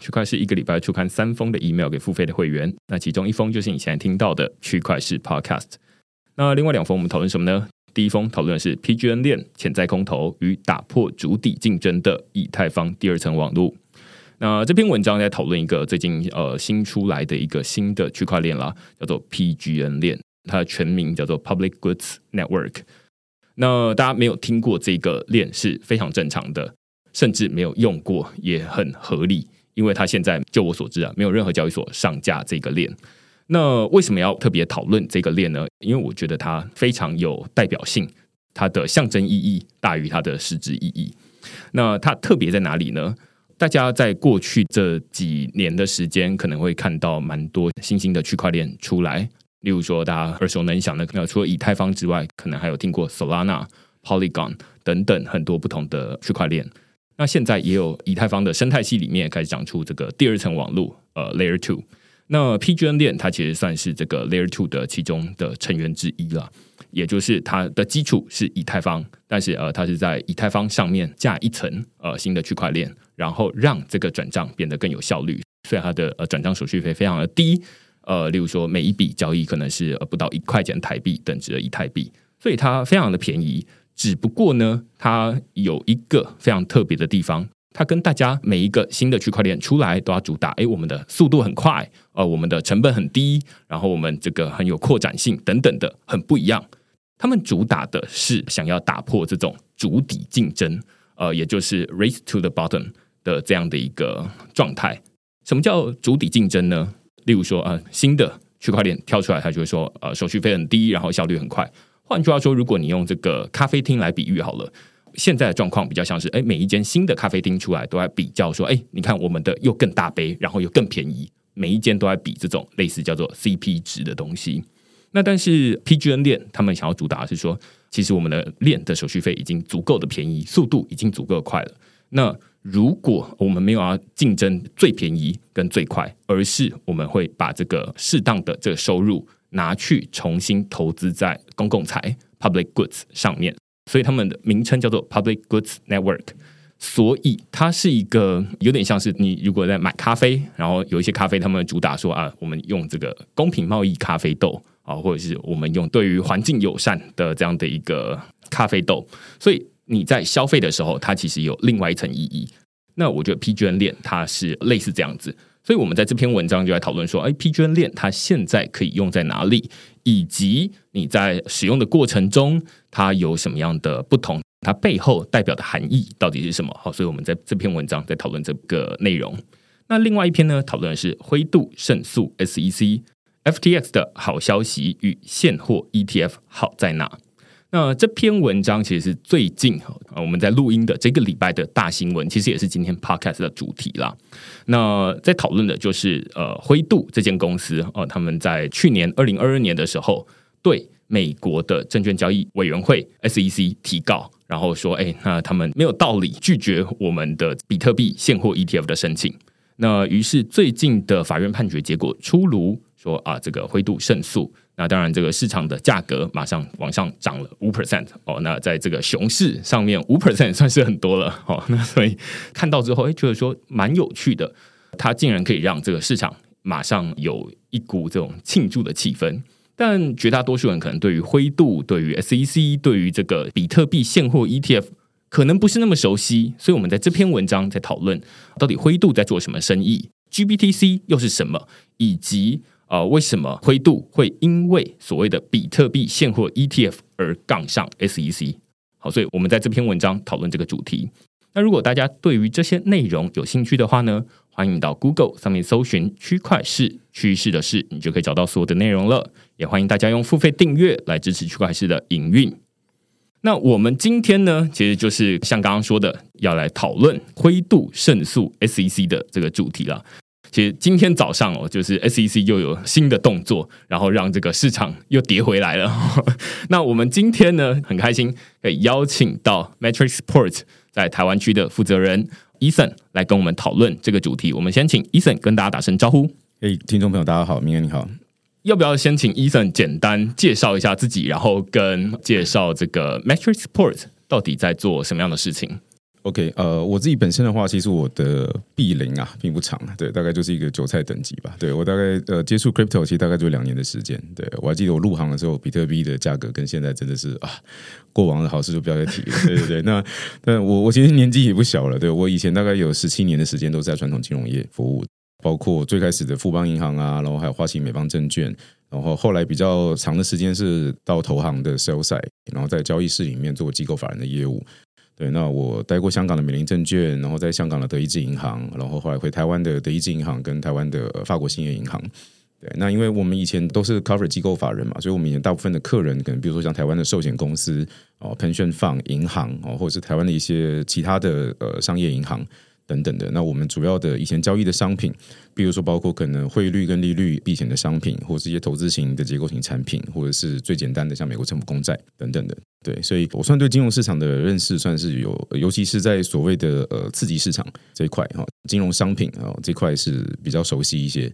区块是一个礼拜出刊三封的 email 给付费的会员，那其中一封就是你现在听到的区块式 podcast。那另外两封我们讨论什么呢？第一封讨论的是 PGN 链潜在空头与打破主底竞争的以太坊第二层网络。那这篇文章在讨论一个最近呃新出来的一个新的区块链啦，叫做 PGN 链，它的全名叫做 Public Goods Network。那大家没有听过这个链是非常正常的，甚至没有用过也很合理。因为它现在就我所知啊，没有任何交易所上架这个链。那为什么要特别讨论这个链呢？因为我觉得它非常有代表性，它的象征意义大于它的实质意义。那它特别在哪里呢？大家在过去这几年的时间，可能会看到蛮多新兴的区块链出来，例如说大家耳熟能详的，那除了以太坊之外，可能还有听过 Solana、Polygon 等等很多不同的区块链。那现在也有以太坊的生态系里面开始长出这个第二层网络，呃，Layer Two。那 PGN 链它其实算是这个 Layer Two 的其中的成员之一了，也就是它的基础是以太坊，但是呃，它是在以太坊上面架一层呃新的区块链，然后让这个转账变得更有效率。虽然它的呃转账手续费非常的低，呃，例如说每一笔交易可能是呃不到一块钱台币等值的以太币，所以它非常的便宜。只不过呢，它有一个非常特别的地方，它跟大家每一个新的区块链出来都要主打，哎，我们的速度很快，呃，我们的成本很低，然后我们这个很有扩展性等等的，很不一样。他们主打的是想要打破这种主底竞争，呃，也就是 race to the bottom 的这样的一个状态。什么叫主底竞争呢？例如说，呃，新的区块链跳出来，它就会说，呃，手续费很低，然后效率很快。换句话说，如果你用这个咖啡厅来比喻好了，现在的状况比较像是，哎，每一间新的咖啡厅出来都在比较说，哎，你看我们的又更大杯，然后又更便宜，每一间都在比这种类似叫做 CP 值的东西。那但是 PGN 链他们想要主打的是说，其实我们的链的手续费已经足够的便宜，速度已经足够快了。那如果我们没有要竞争最便宜跟最快，而是我们会把这个适当的这个收入。拿去重新投资在公共财 （public goods） 上面，所以他们的名称叫做 Public Goods Network。所以它是一个有点像是你如果在买咖啡，然后有一些咖啡他们主打说啊，我们用这个公平贸易咖啡豆啊，或者是我们用对于环境友善的这样的一个咖啡豆。所以你在消费的时候，它其实有另外一层意义。那我觉得 PGN 链它是类似这样子。所以，我们在这篇文章就来讨论说，哎，PGN 链它现在可以用在哪里，以及你在使用的过程中，它有什么样的不同，它背后代表的含义到底是什么？好，所以我们在这篇文章在讨论这个内容。那另外一篇呢，讨论的是灰度胜诉 SEC，FTX 的好消息与现货 ETF 好在哪？那这篇文章其实是最近啊，我们在录音的这个礼拜的大新闻，其实也是今天 podcast 的主题啦。那在讨论的就是呃，灰度这间公司呃，他们在去年二零二二年的时候，对美国的证券交易委员会 SEC 提告，然后说，哎，那他们没有道理拒绝我们的比特币现货 ETF 的申请。那于是最近的法院判决结果出炉。说啊，这个灰度胜诉。那当然，这个市场的价格马上往上涨了五 percent 哦。那在这个熊市上面，五 percent 算是很多了哦。那所以看到之后，哎，觉得说蛮有趣的，它竟然可以让这个市场马上有一股这种庆祝的气氛。但绝大多数人可能对于灰度、对于 SEC、对于这个比特币现货 ETF 可能不是那么熟悉，所以我们在这篇文章在讨论到底灰度在做什么生意，GBTC 又是什么，以及。呃，为什么灰度会因为所谓的比特币现货 ETF 而杠上 SEC？好，所以我们在这篇文章讨论这个主题。那如果大家对于这些内容有兴趣的话呢，欢迎到 Google 上面搜寻“区块市趋势的事”，你就可以找到所有的内容了。也欢迎大家用付费订阅来支持区块市的营运。那我们今天呢，其实就是像刚刚说的，要来讨论灰度胜诉 SEC 的这个主题了。其实今天早上哦，就是 SEC 又有新的动作，然后让这个市场又跌回来了。那我们今天呢，很开心可以邀请到 Matrix Port 在台湾区的负责人 Ethan 来跟我们讨论这个主题。我们先请 Ethan 跟大家打声招呼。哎，听众朋友，大家好，明恩你好。要不要先请 Ethan 简单介绍一下自己，然后跟介绍这个 Matrix Port 到底在做什么样的事情？OK，呃，我自己本身的话，其实我的币龄啊并不长，对，大概就是一个韭菜等级吧。对我大概呃接触 crypto 其实大概就两年的时间。对我还记得我入行的时候，比特币的价格跟现在真的是啊，过往的好事就不要再提了。对对对，那但我我其实年纪也不小了，对我以前大概有十七年的时间都在传统金融业服务，包括最开始的富邦银行啊，然后还有花旗美邦证券，然后后来比较长的时间是到投行的 sell side，然后在交易室里面做机构法人的业务。对，那我待过香港的美林证券，然后在香港的德意志银行，然后后来回台湾的德意志银行跟台湾的法国兴业银行。对，那因为我们以前都是 cover 机构法人嘛，所以我们以前大部分的客人可能比如说像台湾的寿险公司哦、彭宣放银行哦，或者是台湾的一些其他的呃商业银行。等等的，那我们主要的以前交易的商品，比如说包括可能汇率跟利率避险的商品，或是一些投资型的结构型产品，或者是最简单的像美国政府公债等等的。对，所以我算对金融市场的认识算是有，尤其是在所谓的呃刺激市场这一块哈，金融商品啊这块是比较熟悉一些。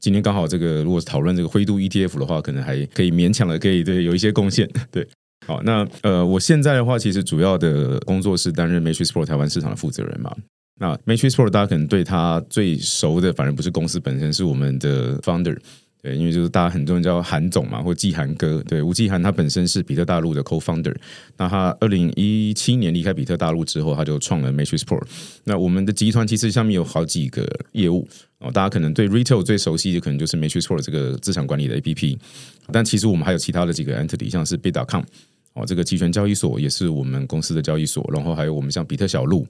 今天刚好这个如果讨论这个灰度 ETF 的话，可能还可以勉强的可以对有一些贡献。对，好，那呃我现在的话，其实主要的工作是担任 Matrix Pro 台湾市场的负责人嘛。那 Matrix Pro 大家可能对他最熟的，反而不是公司本身，是我们的 founder，对，因为就是大家很多人叫韩总嘛，或季韩哥，对，吴季韩他本身是比特大陆的 co-founder，那他二零一七年离开比特大陆之后，他就创了 Matrix Pro。那我们的集团其实下面有好几个业务哦，大家可能对 retail 最熟悉的可能就是 Matrix Pro 这个资产管理的 APP，但其实我们还有其他的几个 entity，像是 Bit.com 哦，这个期权交易所也是我们公司的交易所，然后还有我们像比特小路。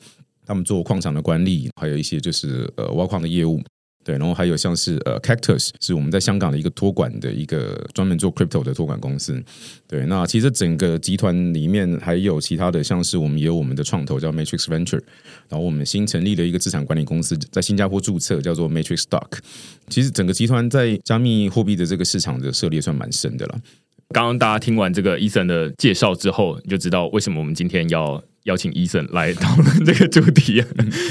他们做矿场的管理，还有一些就是呃挖矿的业务，对，然后还有像是呃 Cactus 是我们在香港的一个托管的一个专门做 crypto 的托管公司，对，那其实整个集团里面还有其他的，像是我们也有我们的创投叫 Matrix Venture，然后我们新成立的一个资产管理公司，在新加坡注册叫做 Matrix Stock，其实整个集团在加密货币的这个市场的涉猎算蛮深的了。刚刚大家听完这个伊森的介绍之后，你就知道为什么我们今天要。邀请医生来讨论这个主题，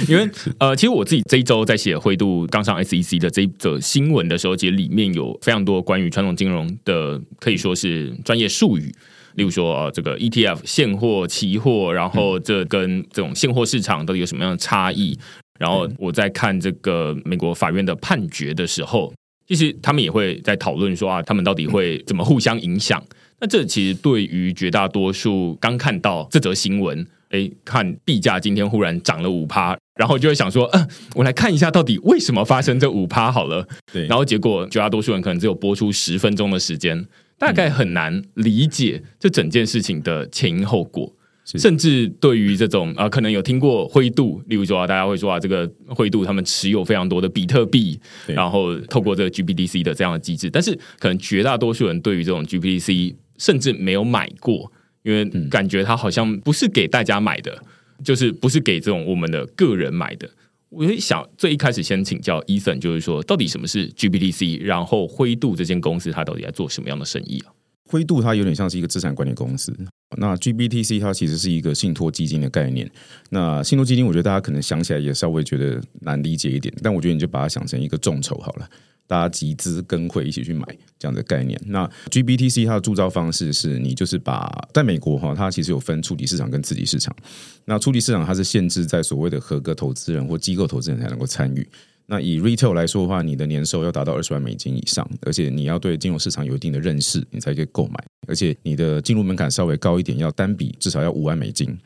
因为呃，其实我自己这一周在写灰度刚上 SEC 的这一则新闻的时候，其实里面有非常多关于传统金融的可以说是专业术语，例如说这个 ETF 现货、期货，然后这跟这种现货市场到底有什么样的差异？然后我在看这个美国法院的判决的时候，其实他们也会在讨论说啊，他们到底会怎么互相影响？那这其实对于绝大多数刚看到这则新闻。哎，看币价今天忽然涨了五趴，然后就会想说，嗯，我来看一下到底为什么发生这五趴好了。对，然后结果绝大多数人可能只有播出十分钟的时间，大概很难理解这整件事情的前因后果。甚至对于这种啊，可能有听过灰度，例如说啊，大家会说啊，这个灰度他们持有非常多的比特币，然后透过这个 GBDC 的这样的机制，但是可能绝大多数人对于这种 GBDC 甚至没有买过。因为感觉它好像不是给大家买的，就是不是给这种我们的个人买的。我就想最一开始先请教 Ethan，就是说到底什么是 GBTC，然后灰度这间公司它到底在做什么样的生意啊？灰度它有点像是一个资产管理公司，那 GBTC 它其实是一个信托基金的概念。那信托基金，我觉得大家可能想起来也稍微觉得难理解一点，但我觉得你就把它想成一个众筹好了。大家集资跟会一起去买这样的概念。那 GBTC 它的铸造方式是你就是把在美国哈，它其实有分初级市场跟次级市场。那初级市场它是限制在所谓的合格投资人或机构投资人才能够参与。那以 retail 来说的话，你的年收要达到二十万美金以上，而且你要对金融市场有一定的认识，你才可以购买。而且你的进入门槛稍微高一点，要单笔至少要五万美金。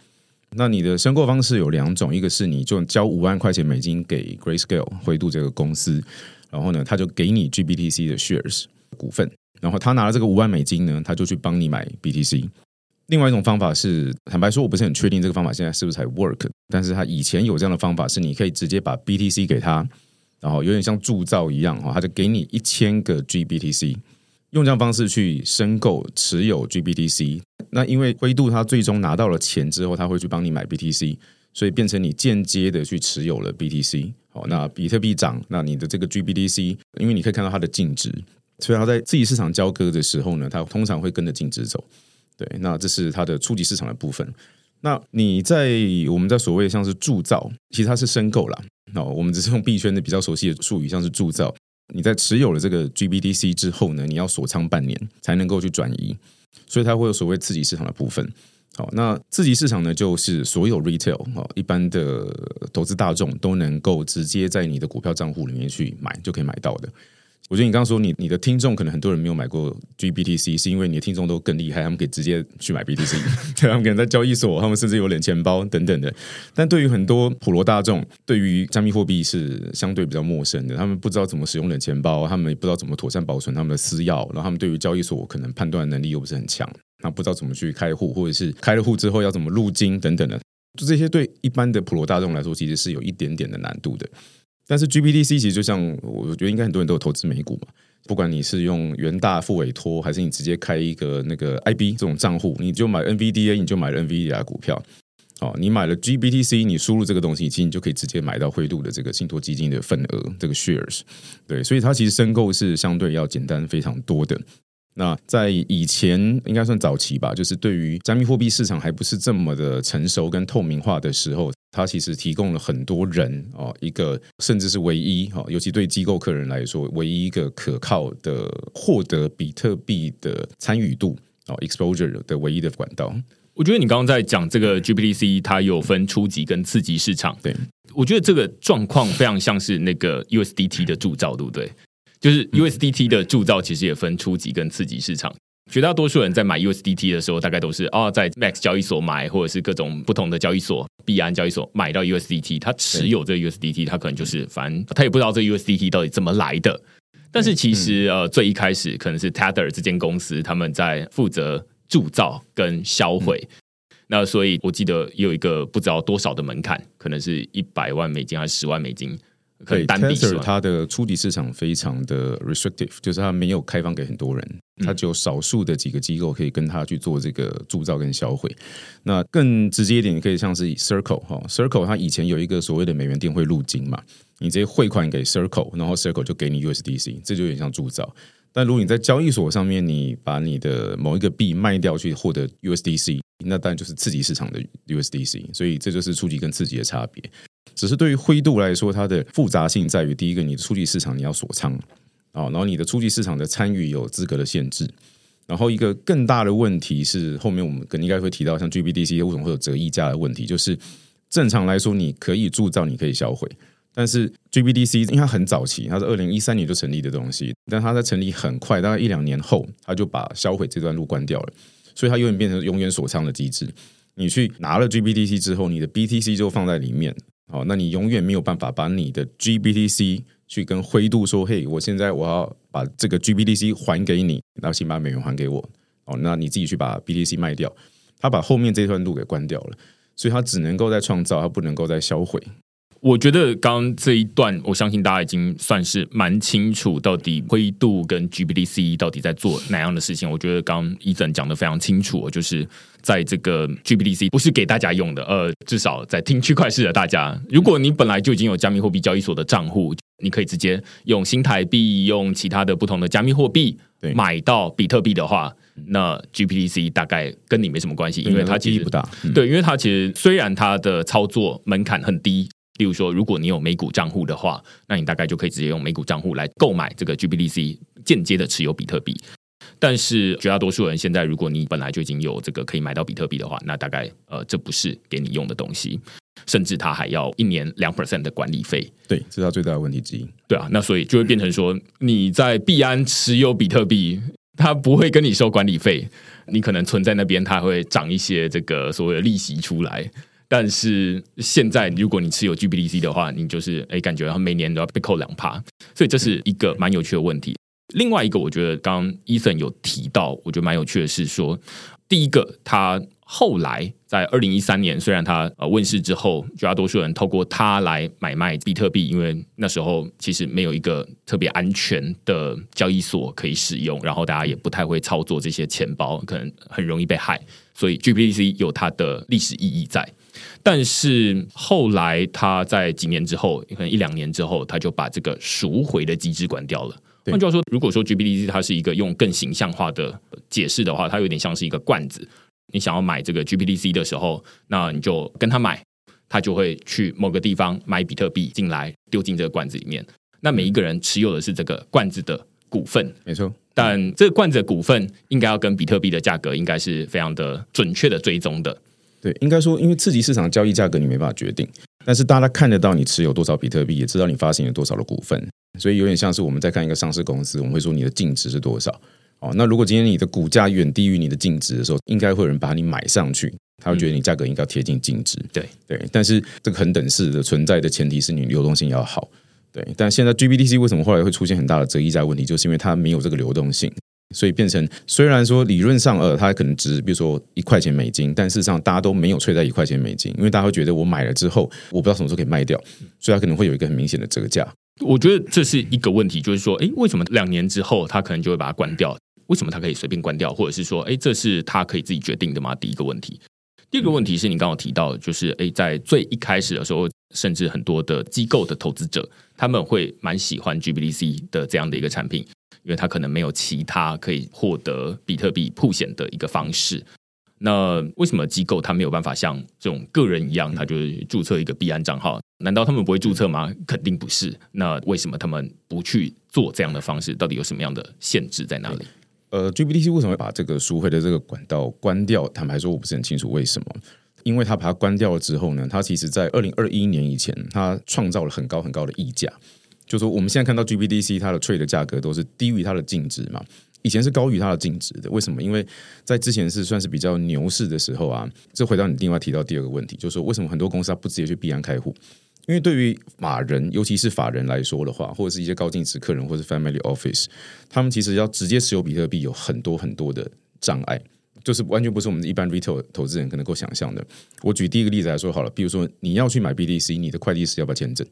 那你的申购方式有两种，一个是你就交五万块钱美金给 Grayscale 灰度这个公司，然后呢，他就给你 GBTC 的 shares 股份，然后他拿了这个五万美金呢，他就去帮你买 BTC。另外一种方法是，坦白说，我不是很确定这个方法现在是不是还 work，但是他以前有这样的方法，是你可以直接把 BTC 给他，然后有点像铸造一样哈，他就给你一千个 GBTC。用这样方式去申购持有 GBTC，那因为灰度它最终拿到了钱之后，他会去帮你买 BTC，所以变成你间接的去持有了 BTC。好，那比特币涨，那你的这个 GBTC，因为你可以看到它的净值，所以它在自己市场交割的时候呢，它通常会跟着净值走。对，那这是它的初级市场的部分。那你在我们在所谓像是铸造，其实它是申购啦。哦我们只是用币圈的比较熟悉的术语，像是铸造。你在持有了这个 GBDC 之后呢，你要锁仓半年才能够去转移，所以它会有所谓刺激市场的部分。好，那刺激市场呢，就是所有 retail 啊，一般的投资大众都能够直接在你的股票账户里面去买，就可以买到的。我觉得你刚刚说你你的听众可能很多人没有买过 GBTC，是因为你的听众都更厉害，他们可以直接去买 BTC，对，他们可能在交易所，他们甚至有冷钱包等等的。但对于很多普罗大众，对于加密货币是相对比较陌生的，他们不知道怎么使用冷钱包，他们也不知道怎么妥善保存他们的私钥，然后他们对于交易所可能判断能力又不是很强，那不知道怎么去开户，或者是开了户之后要怎么入金等等的，就这些对一般的普罗大众来说，其实是有一点点的难度的。但是 GBTC 其实就像我觉得应该很多人都有投资美股嘛，不管你是用元大付委托，还是你直接开一个那个 IB 这种账户，你就买 NVDA，你就买了 NVDA 股票。哦，你买了 GBTC，你输入这个东西，其实你就可以直接买到灰度的这个信托基金的份额，这个 shares。对，所以它其实申购是相对要简单非常多的。那在以前应该算早期吧，就是对于加密货币市场还不是这么的成熟跟透明化的时候，它其实提供了很多人哦，一个甚至是唯一哈，尤其对机构客人来说，唯一一个可靠的获得比特币的参与度哦，exposure 的唯一的管道。我觉得你刚刚在讲这个 GPTC，它有分初级跟次级市场。对，我觉得这个状况非常像是那个 USDT 的铸造，对不对？就是 USDT 的铸造其实也分初级跟次级市场。绝大多数人在买 USDT 的时候，大概都是哦，在 Max 交易所买，或者是各种不同的交易所、币安交易所买到 USDT。他持有这 USDT，他可能就是反正他也不知道这 USDT 到底怎么来的。但是其实呃，最一开始可能是 Tether 这间公司他们在负责铸造跟销毁。那所以我记得有一个不知道多少的门槛，可能是一百万美金还是十万美金。可以单笔它的初级市场非常的 restrictive，就是它没有开放给很多人，它只有少数的几个机构可以跟它去做这个铸造跟销毁。那更直接一点，你可以像是 Circle 哈，Circle 它以前有一个所谓的美元店会入金嘛，你直接汇款给 Circle，然后 Circle 就给你 USDC，这就有点像铸造。但如果你在交易所上面，你把你的某一个币卖掉去获得 USDC，那当然就是刺激市场的 USDC，所以这就是初级跟次级的差别。只是对于灰度来说，它的复杂性在于：第一个，你的初级市场你要锁仓啊，然后你的初级市场的参与有资格的限制。然后一个更大的问题是，后面我们能应该会提到，像 GBDC 为什么会有折溢价的问题？就是正常来说，你可以铸造，你可以销毁，但是 GBDC 因为它很早期，它是二零一三年就成立的东西，但它在成立很快，大概一两年后，它就把销毁这段路关掉了，所以它永远变成永远锁仓的机制。你去拿了 GBDC 之后，你的 BTC 就放在里面。哦，那你永远没有办法把你的 GBTC 去跟灰度说：“嘿，我现在我要把这个 GBTC 还给你，然后请把美元还给我。”哦，那你自己去把 BTC 卖掉，他把后面这段路给关掉了，所以他只能够在创造，他不能够再销毁。我觉得刚刚这一段，我相信大家已经算是蛮清楚，到底灰度跟 GBDC 到底在做哪样的事情。我觉得刚伊整讲的非常清楚，就是在这个 GBDC 不是给大家用的，呃，至少在听区块市的大家，如果你本来就已经有加密货币交易所的账户，你可以直接用新台币、用其他的不同的加密货币买到比特币的话，那 GBTC 大概跟你没什么关系，因为它其实不大。对，因为它其实虽然它的操作门槛很低。例如说，如果你有美股账户的话，那你大概就可以直接用美股账户来购买这个 GBDC，间接的持有比特币。但是绝大多数人现在，如果你本来就已经有这个可以买到比特币的话，那大概呃，这不是给你用的东西，甚至它还要一年两 percent 的管理费。对，这是它最大的问题之一。对啊，那所以就会变成说，你在币安持有比特币，它不会跟你收管理费，你可能存在那边，它会涨一些这个所谓的利息出来。但是现在，如果你持有 GBDC 的话，你就是哎，感觉每年都要被扣两趴，所以这是一个蛮有趣的问题。另外一个，我觉得刚 Ethan 有提到，我觉得蛮有趣的是说，第一个，他后来在二零一三年，虽然他呃问世之后，绝大多数人透过他来买卖比特币，因为那时候其实没有一个特别安全的交易所可以使用，然后大家也不太会操作这些钱包，可能很容易被害，所以 GBDC 有它的历史意义在。但是后来他在几年之后，可能一两年之后，他就把这个赎回的机制关掉了。换句话说，如果说 GBDC 它是一个用更形象化的解释的话，它有点像是一个罐子。你想要买这个 GBDC 的时候，那你就跟他买，他就会去某个地方买比特币进来，丢进这个罐子里面。那每一个人持有的是这个罐子的股份，没错。但这个罐子的股份应该要跟比特币的价格应该是非常的准确的追踪的。对，应该说，因为刺激市场交易价格你没办法决定，但是大家看得到你持有多少比特币，也知道你发行了多少的股份。所以有点像是我们在看一个上市公司，我们会说你的净值是多少哦。那如果今天你的股价远低于你的净值的时候，应该会有人把你买上去，他会觉得你价格应该贴近净值。对对，但是这个恒等式的存在的前提是你流动性要好。对，但现在 GBDC 为什么后来会出现很大的折溢价问题，就是因为它没有这个流动性，所以变成虽然说理论上呃它可能值比如说一块钱美金，但事实上大家都没有吹在一块钱美金，因为大家会觉得我买了之后我不知道什么时候可以卖掉，所以它可能会有一个很明显的折价。我觉得这是一个问题，就是说，哎，为什么两年之后他可能就会把它关掉？为什么它可以随便关掉？或者是说，哎，这是他可以自己决定的吗？第一个问题。第二个问题是你刚刚提到，就是哎，在最一开始的时候，甚至很多的机构的投资者他们会蛮喜欢 GBDC 的这样的一个产品，因为他可能没有其他可以获得比特币铺显的一个方式。那为什么机构他没有办法像这种个人一样，他就是注册一个币安账号？难道他们不会注册吗？肯定不是。那为什么他们不去做这样的方式？到底有什么样的限制在哪里？呃，GBDC 为什么会把这个赎回的这个管道关掉？坦白说，我不是很清楚为什么。因为他把它关掉了之后呢，他其实在二零二一年以前，他创造了很高很高的溢价。就是说我们现在看到 GBDC 它的 trade 的价格都是低于它的净值嘛。以前是高于它的净值的，为什么？因为在之前是算是比较牛市的时候啊。这回到你另外提到第二个问题，就是说为什么很多公司它不直接去币安开户？因为对于法人，尤其是法人来说的话，或者是一些高净值客人，或者是 family office，他们其实要直接持有比特币有很多很多的障碍，就是完全不是我们一般 retail 投资人可能够想象的。我举第一个例子来说好了，比如说你要去买 BTC，你的会计师要不要签证？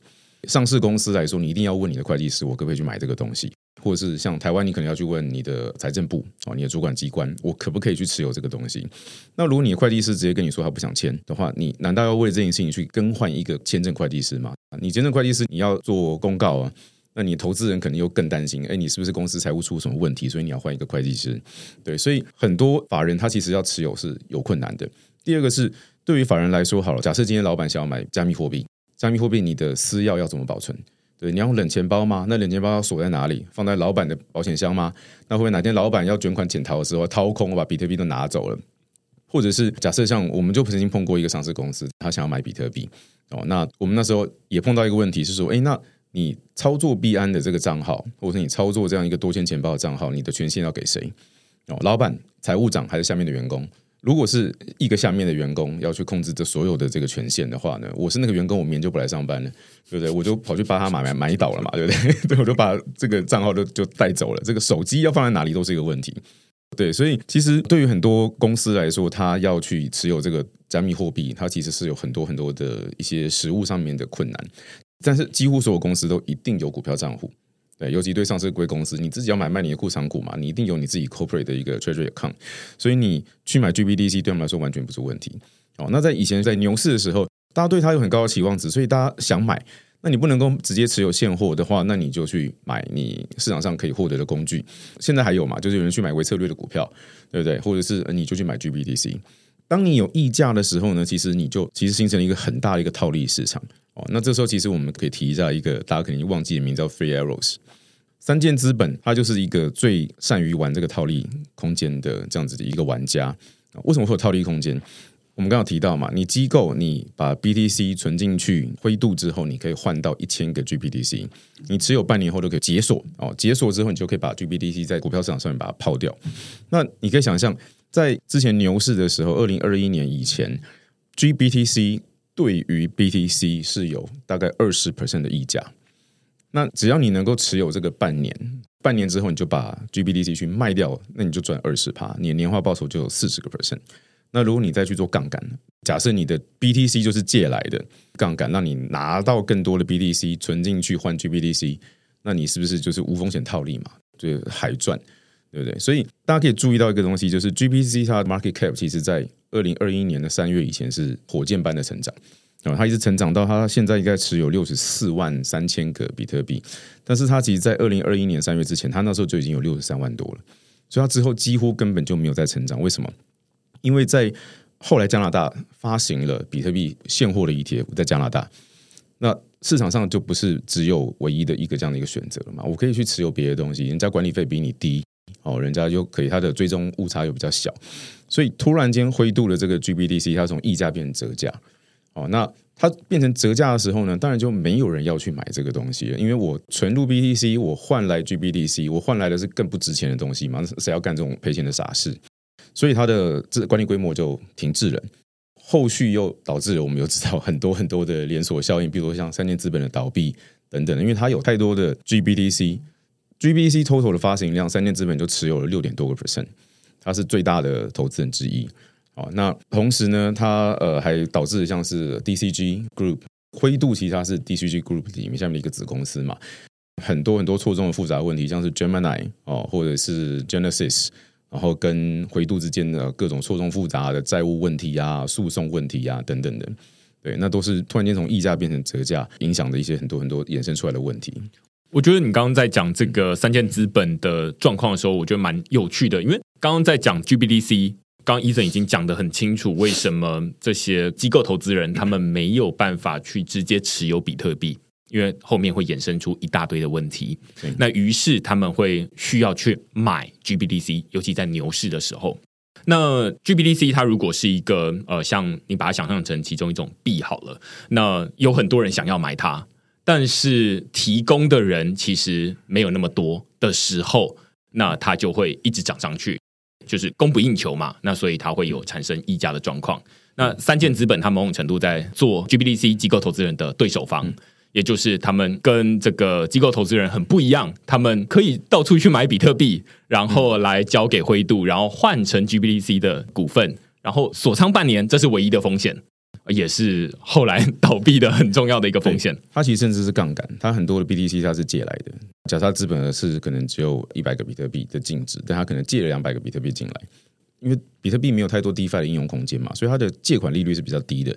上市公司来说，你一定要问你的会计师，我可不可以去买这个东西？或者是像台湾，你可能要去问你的财政部哦，你的主管机关，我可不可以去持有这个东西？那如果你的会计师直接跟你说他不想签的话，你难道要为了这件事情去更换一个签证会计师吗？你签证会计师你要做公告啊，那你投资人肯定又更担心，哎，你是不是公司财务出什么问题？所以你要换一个会计师。对，所以很多法人他其实要持有是有困难的。第二个是对于法人来说，好了，假设今天老板想要买加密货币，加密货币你的私钥要怎么保存？对，你要用冷钱包吗？那冷钱包要锁在哪里？放在老板的保险箱吗？那会不会哪天老板要卷款潜逃的时候掏空，我把比特币都拿走了？或者是假设像我们就曾经碰过一个上市公司，他想要买比特币哦，那我们那时候也碰到一个问题是说，哎，那你操作币安的这个账号，或者是你操作这样一个多签钱包的账号，你的权限要给谁？哦，老板、财务长还是下面的员工？如果是一个下面的员工要去控制这所有的这个权限的话呢，我是那个员工，我明天就不来上班了，对不对？我就跑去帮他买买买倒了嘛，对不对？对，我就把这个账号就就带走了。这个手机要放在哪里都是一个问题，对。所以其实对于很多公司来说，他要去持有这个加密货币，它其实是有很多很多的一些实物上面的困难。但是几乎所有公司都一定有股票账户。对，尤其对上市贵公司，你自己要买卖你的库藏股嘛，你一定有你自己 corporate 的一个 treasury account，所以你去买 GBDC 对我们来说完全不是问题。哦，那在以前在牛市的时候，大家对它有很高的期望值，所以大家想买，那你不能够直接持有现货的话，那你就去买你市场上可以获得的工具。现在还有嘛，就是有人去买微策略的股票，对不对？或者是你就去买 GBDC。当你有溢价的时候呢，其实你就其实形成了一个很大的一个套利市场。那这时候其实我们可以提一下一个大家肯定忘记的名字叫 Free Arrows。三箭资本，它就是一个最善于玩这个套利空间的这样子的一个玩家。为什么会有套利空间？我们刚刚提到嘛，你机构你把 BTC 存进去灰度之后，你可以换到一千个 GBTC，你持有半年后都可以解锁哦。解锁之后，你就可以把 GBTC 在股票市场上面把它抛掉。那你可以想象，在之前牛市的时候，二零二一年以前，GBTC 对于 BTC 是有大概二十 percent 的溢价。那只要你能够持有这个半年，半年之后你就把 GBDC 去卖掉，那你就赚二十趴，你的年化报酬就有四十个 percent。那如果你再去做杠杆，假设你的 BTC 就是借来的杠杆，让你拿到更多的 BTC 存进去换 GBDC，那你是不是就是无风险套利嘛？就是海赚，对不对？所以大家可以注意到一个东西，就是 GBDC 它的 market cap 其实在二零二一年的三月以前是火箭般的成长。啊，它一直成长到它现在应该持有六十四万三千个比特币，但是它其实，在二零二一年三月之前，它那时候就已经有六十三万多了，所以它之后几乎根本就没有再成长。为什么？因为在后来加拿大发行了比特币现货的 ETF，在加拿大，那市场上就不是只有唯一的一个这样的一个选择了嘛？我可以去持有别的东西，人家管理费比你低，哦，人家就可以，它的追踪误差又比较小，所以突然间灰度的这个 GBDC，它从溢价变成折价。哦，那它变成折价的时候呢，当然就没有人要去买这个东西了，因为我存入 BTC，我换来 GBDC，我换来的是更不值钱的东西嘛，谁要干这种赔钱的傻事？所以它的这管理规模就停滞了，后续又导致了我们又知道很多很多的连锁效应，比如说像三箭资本的倒闭等等，因为它有太多的 GBTC GBC total 的发行量，三箭资本就持有了六点多个 percent，它是最大的投资人之一。哦，那同时呢，它呃还导致像是 DCG Group 灰度，其实它是 DCG Group 里面下面的一个子公司嘛，很多很多错综的复杂问题，像是 Gemini 哦，或者是 Genesis，然后跟灰度之间的各种错综复杂的债务问题啊、诉讼问题啊等等的，对，那都是突然间从溢价变成折价，影响的一些很多很多衍生出来的问题。我觉得你刚刚在讲这个三件资本的状况的时候，我觉得蛮有趣的，因为刚刚在讲 GBDC。刚刚医生已经讲得很清楚，为什么这些机构投资人他们没有办法去直接持有比特币，因为后面会衍生出一大堆的问题。那于是他们会需要去买 GBDC，尤其在牛市的时候。那 GBDC 它如果是一个呃，像你把它想象成其中一种币好了，那有很多人想要买它，但是提供的人其实没有那么多的时候，那它就会一直涨上去。就是供不应求嘛，那所以它会有产生溢价的状况。那三箭资本它某种程度在做 GBDC 机构投资人的对手方，也就是他们跟这个机构投资人很不一样，他们可以到处去买比特币，然后来交给灰度，然后换成 GBDC 的股份，然后锁仓半年，这是唯一的风险。也是后来 倒闭的很重要的一个风险。它其实甚至是杠杆，它很多的 BTC 它是借来的。假设资本额是可能只有一百个比特币的净值，但它可能借了两百个比特币进来，因为比特币没有太多 DeFi 的应用空间嘛，所以它的借款利率是比较低的。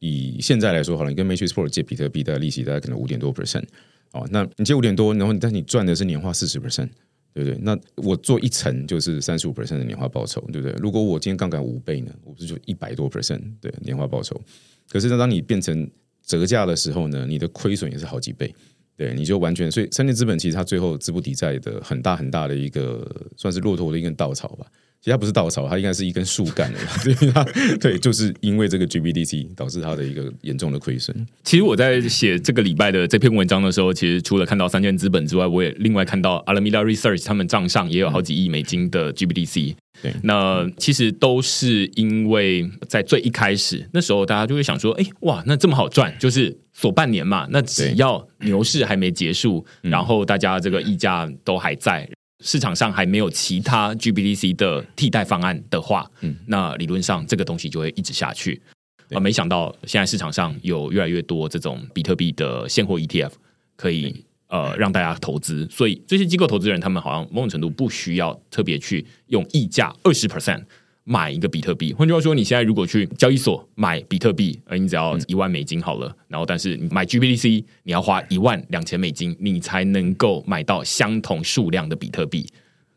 以现在来说，好了，你跟 Matrixport 借比特币，大概利息大概可能五点多 percent 哦。那你借五点多，然后但是你赚的是年化四十 percent。对不对？那我做一层就是三十五 percent 的年化报酬，对不对？如果我今天杠杆五倍呢，我不是就一百多 percent 对年化报酬？可是呢，当你变成折价的时候呢，你的亏损也是好几倍，对，你就完全所以三箭资本其实它最后资不抵债的很大很大的一个算是骆驼的一根稻草吧。其实它不是稻草，它应该是一根树干 对，对，就是因为这个 GBDC 导致它的一个严重的亏损。其实我在写这个礼拜的这篇文章的时候，其实除了看到三箭资本之外，我也另外看到 Alameda Research 他们账上也有好几亿美金的 GBDC。对，那其实都是因为在最一开始那时候，大家就会想说，哎，哇，那这么好赚，就是锁半年嘛，那只要牛市还没结束，然后大家这个溢价都还在。市场上还没有其他 GBDC 的替代方案的话，嗯，那理论上这个东西就会一直下去。啊，没想到现在市场上有越来越多这种比特币的现货 ETF 可以呃让大家投资，所以这些机构投资人他们好像某种程度不需要特别去用溢价二十 percent。买一个比特币，换句话说，你现在如果去交易所买比特币，呃，你只要一万美金好了。然后，但是你买 GBDC，你要花一万两千美金，你才能够买到相同数量的比特币，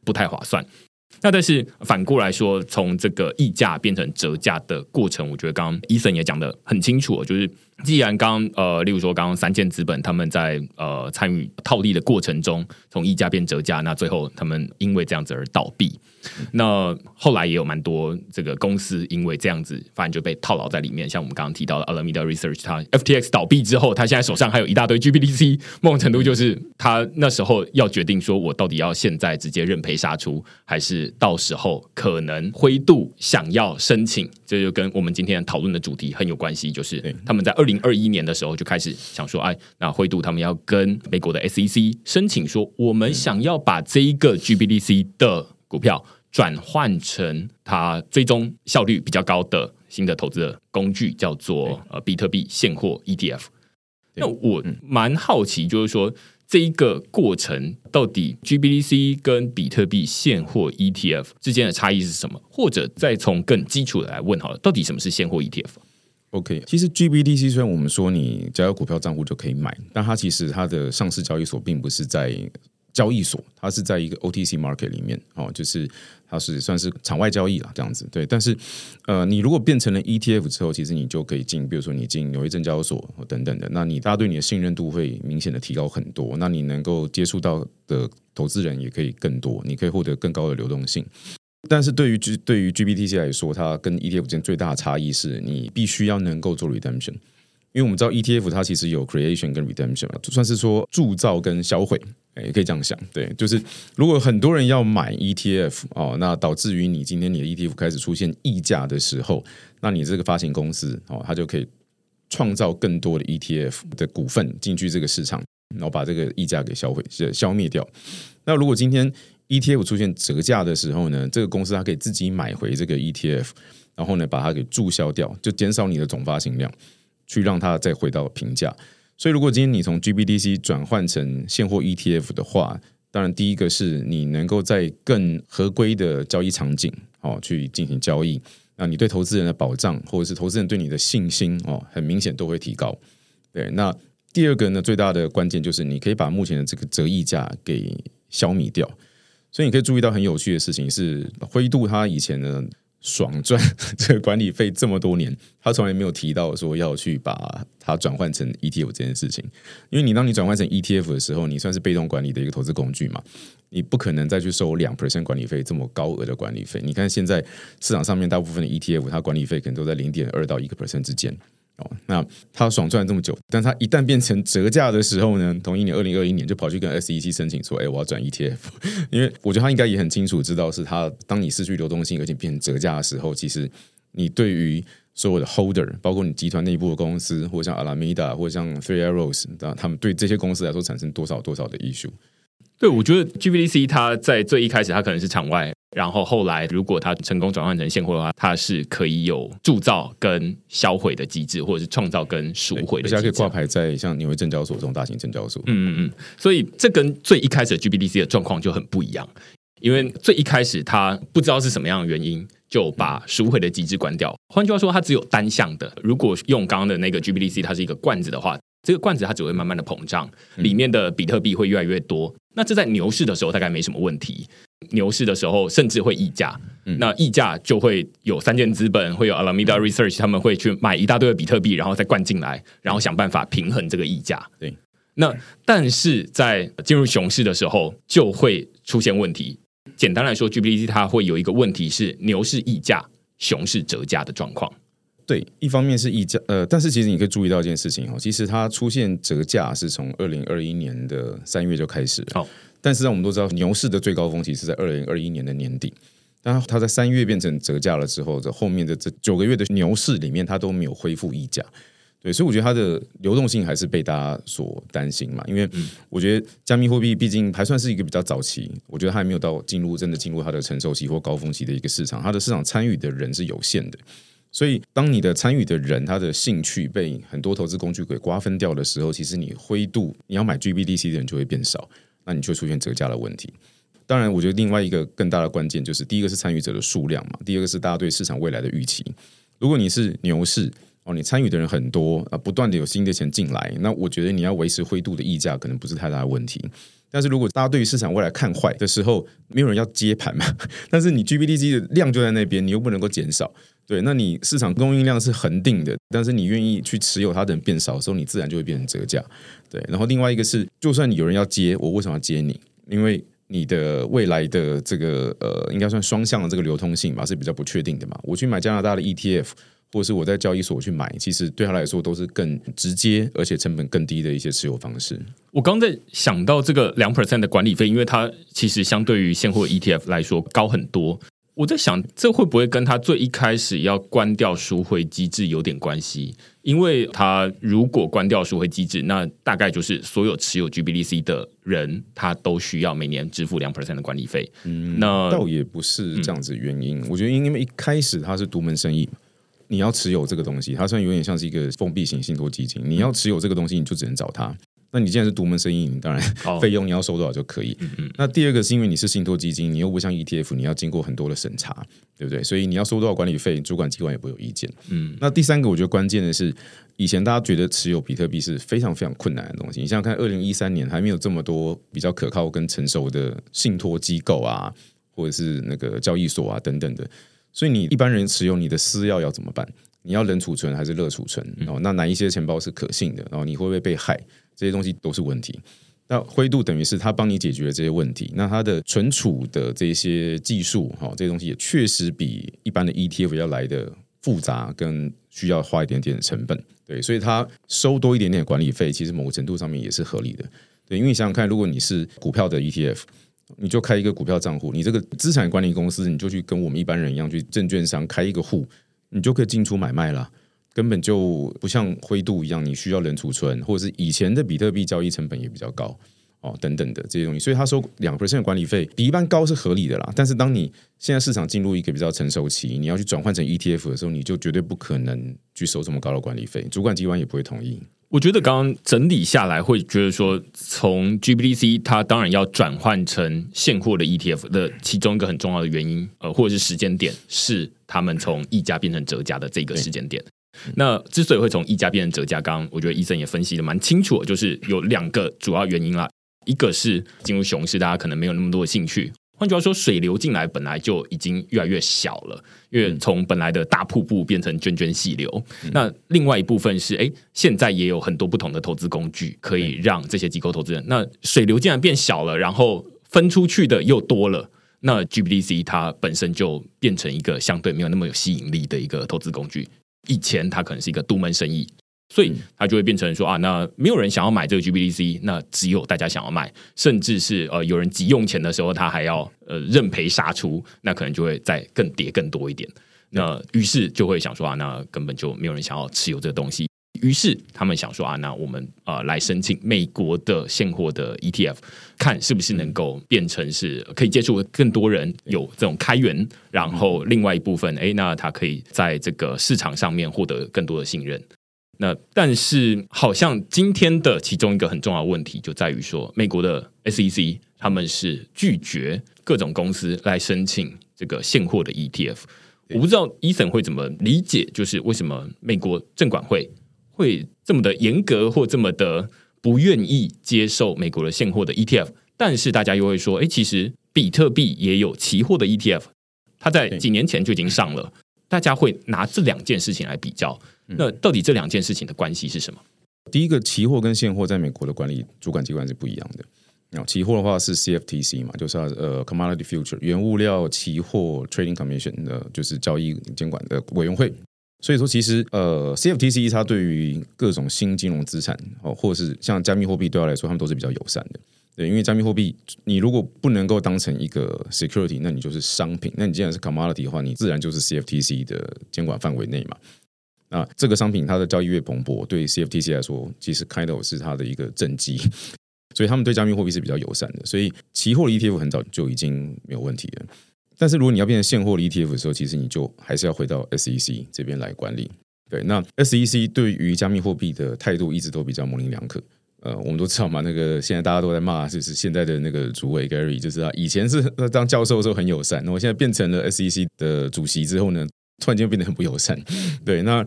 不太划算。那但是反过来说，从这个溢价变成折价的过程，我觉得刚刚伊森也讲的很清楚，就是既然刚呃，例如说刚刚三件资本他们在呃参与套利的过程中，从溢价变折价，那最后他们因为这样子而倒闭。那后来也有蛮多这个公司因为这样子，反正就被套牢在里面。像我们刚刚提到的 Alameda Research，它 FTX 倒闭之后，他现在手上还有一大堆 GBDC，某种程度就是他那时候要决定说，我到底要现在直接认赔杀出，还是到时候可能灰度想要申请，这就跟我们今天讨论的主题很有关系，就是他们在二零二一年的时候就开始想说，哎，那灰度他们要跟美国的 SEC 申请说，我们想要把这一个 GBDC 的股票转换成它追踪效率比较高的新的投资的工具，叫做呃比特币现货 ETF。那我蛮好奇，就是说这一个过程到底 GBDC 跟比特币现货 ETF 之间的差异是什么？或者再从更基础的来问好了，到底什么是现货 OK，其实 GBDC 虽然我们说你只要有股票账户就可以买，但它其实它的上市交易所并不是在。交易所，它是在一个 OTC market 里面哦，就是它是算是场外交易了这样子。对，但是呃，你如果变成了 ETF 之后，其实你就可以进，比如说你进纽约证交所等等的，那你大家对你的信任度会明显的提高很多。那你能够接触到的投资人也可以更多，你可以获得更高的流动性。但是对于 G 对于 GBTC 来说，它跟 ETF 之间最大的差异是你必须要能够做 redemption。因为我们知道 ETF 它其实有 creation 跟 redemption 嘛，算是说铸造跟销毁，也可以这样想。对，就是如果很多人要买 ETF 哦，那导致于你今天你的 ETF 开始出现溢价的时候，那你这个发行公司哦，它就可以创造更多的 ETF 的股份进去这个市场，然后把这个溢价给销毁、消灭掉。那如果今天 ETF 出现折价的时候呢，这个公司它可以自己买回这个 ETF，然后呢把它给注销掉，就减少你的总发行量。去让它再回到平价，所以如果今天你从 GBDC 转换成现货 ETF 的话，当然第一个是你能够在更合规的交易场景哦去进行交易，那你对投资人的保障或者是投资人对你的信心哦，很明显都会提高。对，那第二个呢，最大的关键就是你可以把目前的这个折溢价给消弭掉，所以你可以注意到很有趣的事情是，灰度它以前呢。爽赚 这个管理费这么多年，他从来没有提到说要去把它转换成 ETF 这件事情。因为你当你转换成 ETF 的时候，你算是被动管理的一个投资工具嘛，你不可能再去收两 percent 管理费这么高额的管理费。你看现在市场上面大部分的 ETF，它管理费可能都在零点二到一个 percent 之间。哦，那他爽赚这么久，但他一旦变成折价的时候呢？同一年二零二一年就跑去跟 SEC 申请说：“哎，我要转 ETF。”因为我觉得他应该也很清楚知道，是他当你失去流动性而且变成折价的时候，其实你对于所有的 Holder，包括你集团内部的公司，或像 Alameda，或像 Three Arrows，那他们对这些公司来说产生多少多少的 issue？对，我觉得 GBDC 它在最一开始它可能是场外。然后后来，如果它成功转换成现货的话，它是可以有铸造跟销毁的机制，或者是创造跟赎回的，而且可以挂牌在像纽约证交所这种大型证交所。嗯嗯嗯，所以这跟最一开始的 GBDC 的状况就很不一样，因为最一开始它不知道是什么样的原因，就把赎回的机制关掉。换句话说，它只有单向的。如果用刚刚的那个 GBDC，它是一个罐子的话，这个罐子它只会慢慢的膨胀，里面的比特币会越来越多。那这在牛市的时候大概没什么问题。牛市的时候，甚至会溢价，那溢价就会有三件资本，会有 Alameda Research，他们会去买一大堆的比特币，然后再灌进来，然后想办法平衡这个溢价。对，那但是在进入熊市的时候，就会出现问题。简单来说，GBDC 它会有一个问题是牛市溢价，熊市折价的状况。对，一方面是溢价，呃，但是其实你可以注意到一件事情哦，其实它出现折价是从二零二一年的三月就开始。好。但是，我们都知道，牛市的最高峰期是在二零二一年的年底。但它在三月变成折价了之后，这后面的这九个月的牛市里面，它都没有恢复溢价。对，所以我觉得它的流动性还是被大家所担心嘛。因为我觉得加密货币毕竟还算是一个比较早期，我觉得它还没有到进入真的进入它的承受期或高峰期的一个市场，它的市场参与的人是有限的。所以，当你的参与的人他的兴趣被很多投资工具给瓜分掉的时候，其实你灰度你要买 GBDC 的人就会变少。那你就出现折价的问题。当然，我觉得另外一个更大的关键就是，第一个是参与者的数量嘛，第二个是大家对市场未来的预期。如果你是牛市，哦，你参与的人很多啊，不断的有新的钱进来，那我觉得你要维持灰度的溢价可能不是太大的问题。但是如果大家对于市场未来看坏的时候，没有人要接盘嘛？但是你 GBDC 的量就在那边，你又不能够减少，对？那你市场供应量是恒定的，但是你愿意去持有它的人变少的时候，你自然就会变成折价，对。然后另外一个是，就算你有人要接，我为什么要接你？因为你的未来的这个呃，应该算双向的这个流通性吧，是比较不确定的嘛。我去买加拿大的 ETF。或是我在交易所去买，其实对他来说都是更直接，而且成本更低的一些持有方式。我刚在想到这个两 percent 的管理费，因为它其实相对于现货 ETF 来说高很多。我在想，这会不会跟他最一开始要关掉赎回机制有点关系？因为他如果关掉赎回机制，那大概就是所有持有 GBDC 的人，他都需要每年支付两 percent 的管理费。嗯，那倒也不是这样子原因。我觉得因为一开始他是独门生意。你要持有这个东西，它虽然有点像是一个封闭型信托基金，你要持有这个东西，你就只能找他。那你既然是独门生意，你当然 费用你要收多少就可以。那第二个是因为你是信托基金，你又不像 ETF，你要经过很多的审查，对不对？所以你要收多少管理费，主管机关也不会有意见。嗯，那第三个我觉得关键的是，以前大家觉得持有比特币是非常非常困难的东西。你想想看，二零一三年还没有这么多比较可靠跟成熟的信托机构啊，或者是那个交易所啊等等的。所以你一般人持有你的私钥要怎么办？你要冷储存还是热储存？哦，那哪一些钱包是可信的？然后你会不会被害？这些东西都是问题。那灰度等于是他帮你解决了这些问题。那它的存储的这些技术，哈，这些东西也确实比一般的 ETF 要来的复杂，跟需要花一点点的成本。对，所以它收多一点点管理费，其实某个程度上面也是合理的。对，因为你想想看，如果你是股票的 ETF。你就开一个股票账户，你这个资产管理公司，你就去跟我们一般人一样，去证券商开一个户，你就可以进出买卖了，根本就不像灰度一样，你需要人储存，或者是以前的比特币交易成本也比较高哦，等等的这些东西，所以他收两 percent 管理费比一般高是合理的啦。但是当你现在市场进入一个比较成熟期，你要去转换成 ETF 的时候，你就绝对不可能去收这么高的管理费，主管机关也不会同意。我觉得刚刚整理下来，会觉得说，从 GBDC 它当然要转换成现货的 ETF 的其中一个很重要的原因，呃，或者是时间点，是他们从溢价变成折价的这个时间点。那之所以会从溢价变成折价，刚刚我觉得医生也分析的蛮清楚，就是有两个主要原因啦，一个是进入熊市，大家可能没有那么多的兴趣。换句话说，水流进来本来就已经越来越小了，因为从本来的大瀑布变成涓涓细流。那另外一部分是，哎，现在也有很多不同的投资工具可以让这些机构投资人。那水流竟然变小了，然后分出去的又多了，那 GBDC 它本身就变成一个相对没有那么有吸引力的一个投资工具。以前它可能是一个独门生意。所以它就会变成说啊，那没有人想要买这个 GBDC，那只有大家想要卖，甚至是呃有人急用钱的时候，他还要呃认赔杀出，那可能就会再更跌更多一点。那于是就会想说啊，那根本就没有人想要持有这个东西。于是他们想说啊，那我们呃来申请美国的现货的 ETF，看是不是能够变成是可以接触更多人有这种开源，然后另外一部分，哎，那它可以在这个市场上面获得更多的信任。那但是，好像今天的其中一个很重要的问题就在于说，美国的 SEC 他们是拒绝各种公司来申请这个现货的 ETF。我不知道伊森会怎么理解，就是为什么美国证管会会这么的严格，或这么的不愿意接受美国的现货的 ETF。但是大家又会说，哎，其实比特币也有期货的 ETF，它在几年前就已经上了。大家会拿这两件事情来比较。那到底这两件事情的关系是什么？第一个，期货跟现货在美国的管理主管机关是不一样的。那期货的话是 CFTC 嘛，就是呃 Commodity Future 原物料期货 Trading Commission 的，就是交易监管的委员会。所以说，其实呃 CFTC 它对于各种新金融资产哦，或者是像加密货币对他来说，他们都是比较友善的。对，因为加密货币你如果不能够当成一个 security，那你就是商品。那你既然是 commodity 的话，你自然就是 CFTC 的监管范围内嘛。那这个商品它的交易越蓬勃，对 CFTC 来说，其实开头是它的一个政绩，所以他们对加密货币是比较友善的。所以期货的 ETF 很早就已经没有问题了。但是如果你要变成现货的 ETF 的时候，其实你就还是要回到 SEC 这边来管理。对，那 SEC 对于加密货币的态度一直都比较模棱两可。呃，我们都知道嘛，那个现在大家都在骂，就是现在的那个主委 Gary，就是他以前是当教授的时候很友善，那我现在变成了 SEC 的主席之后呢？突然间变得很不友善，对，那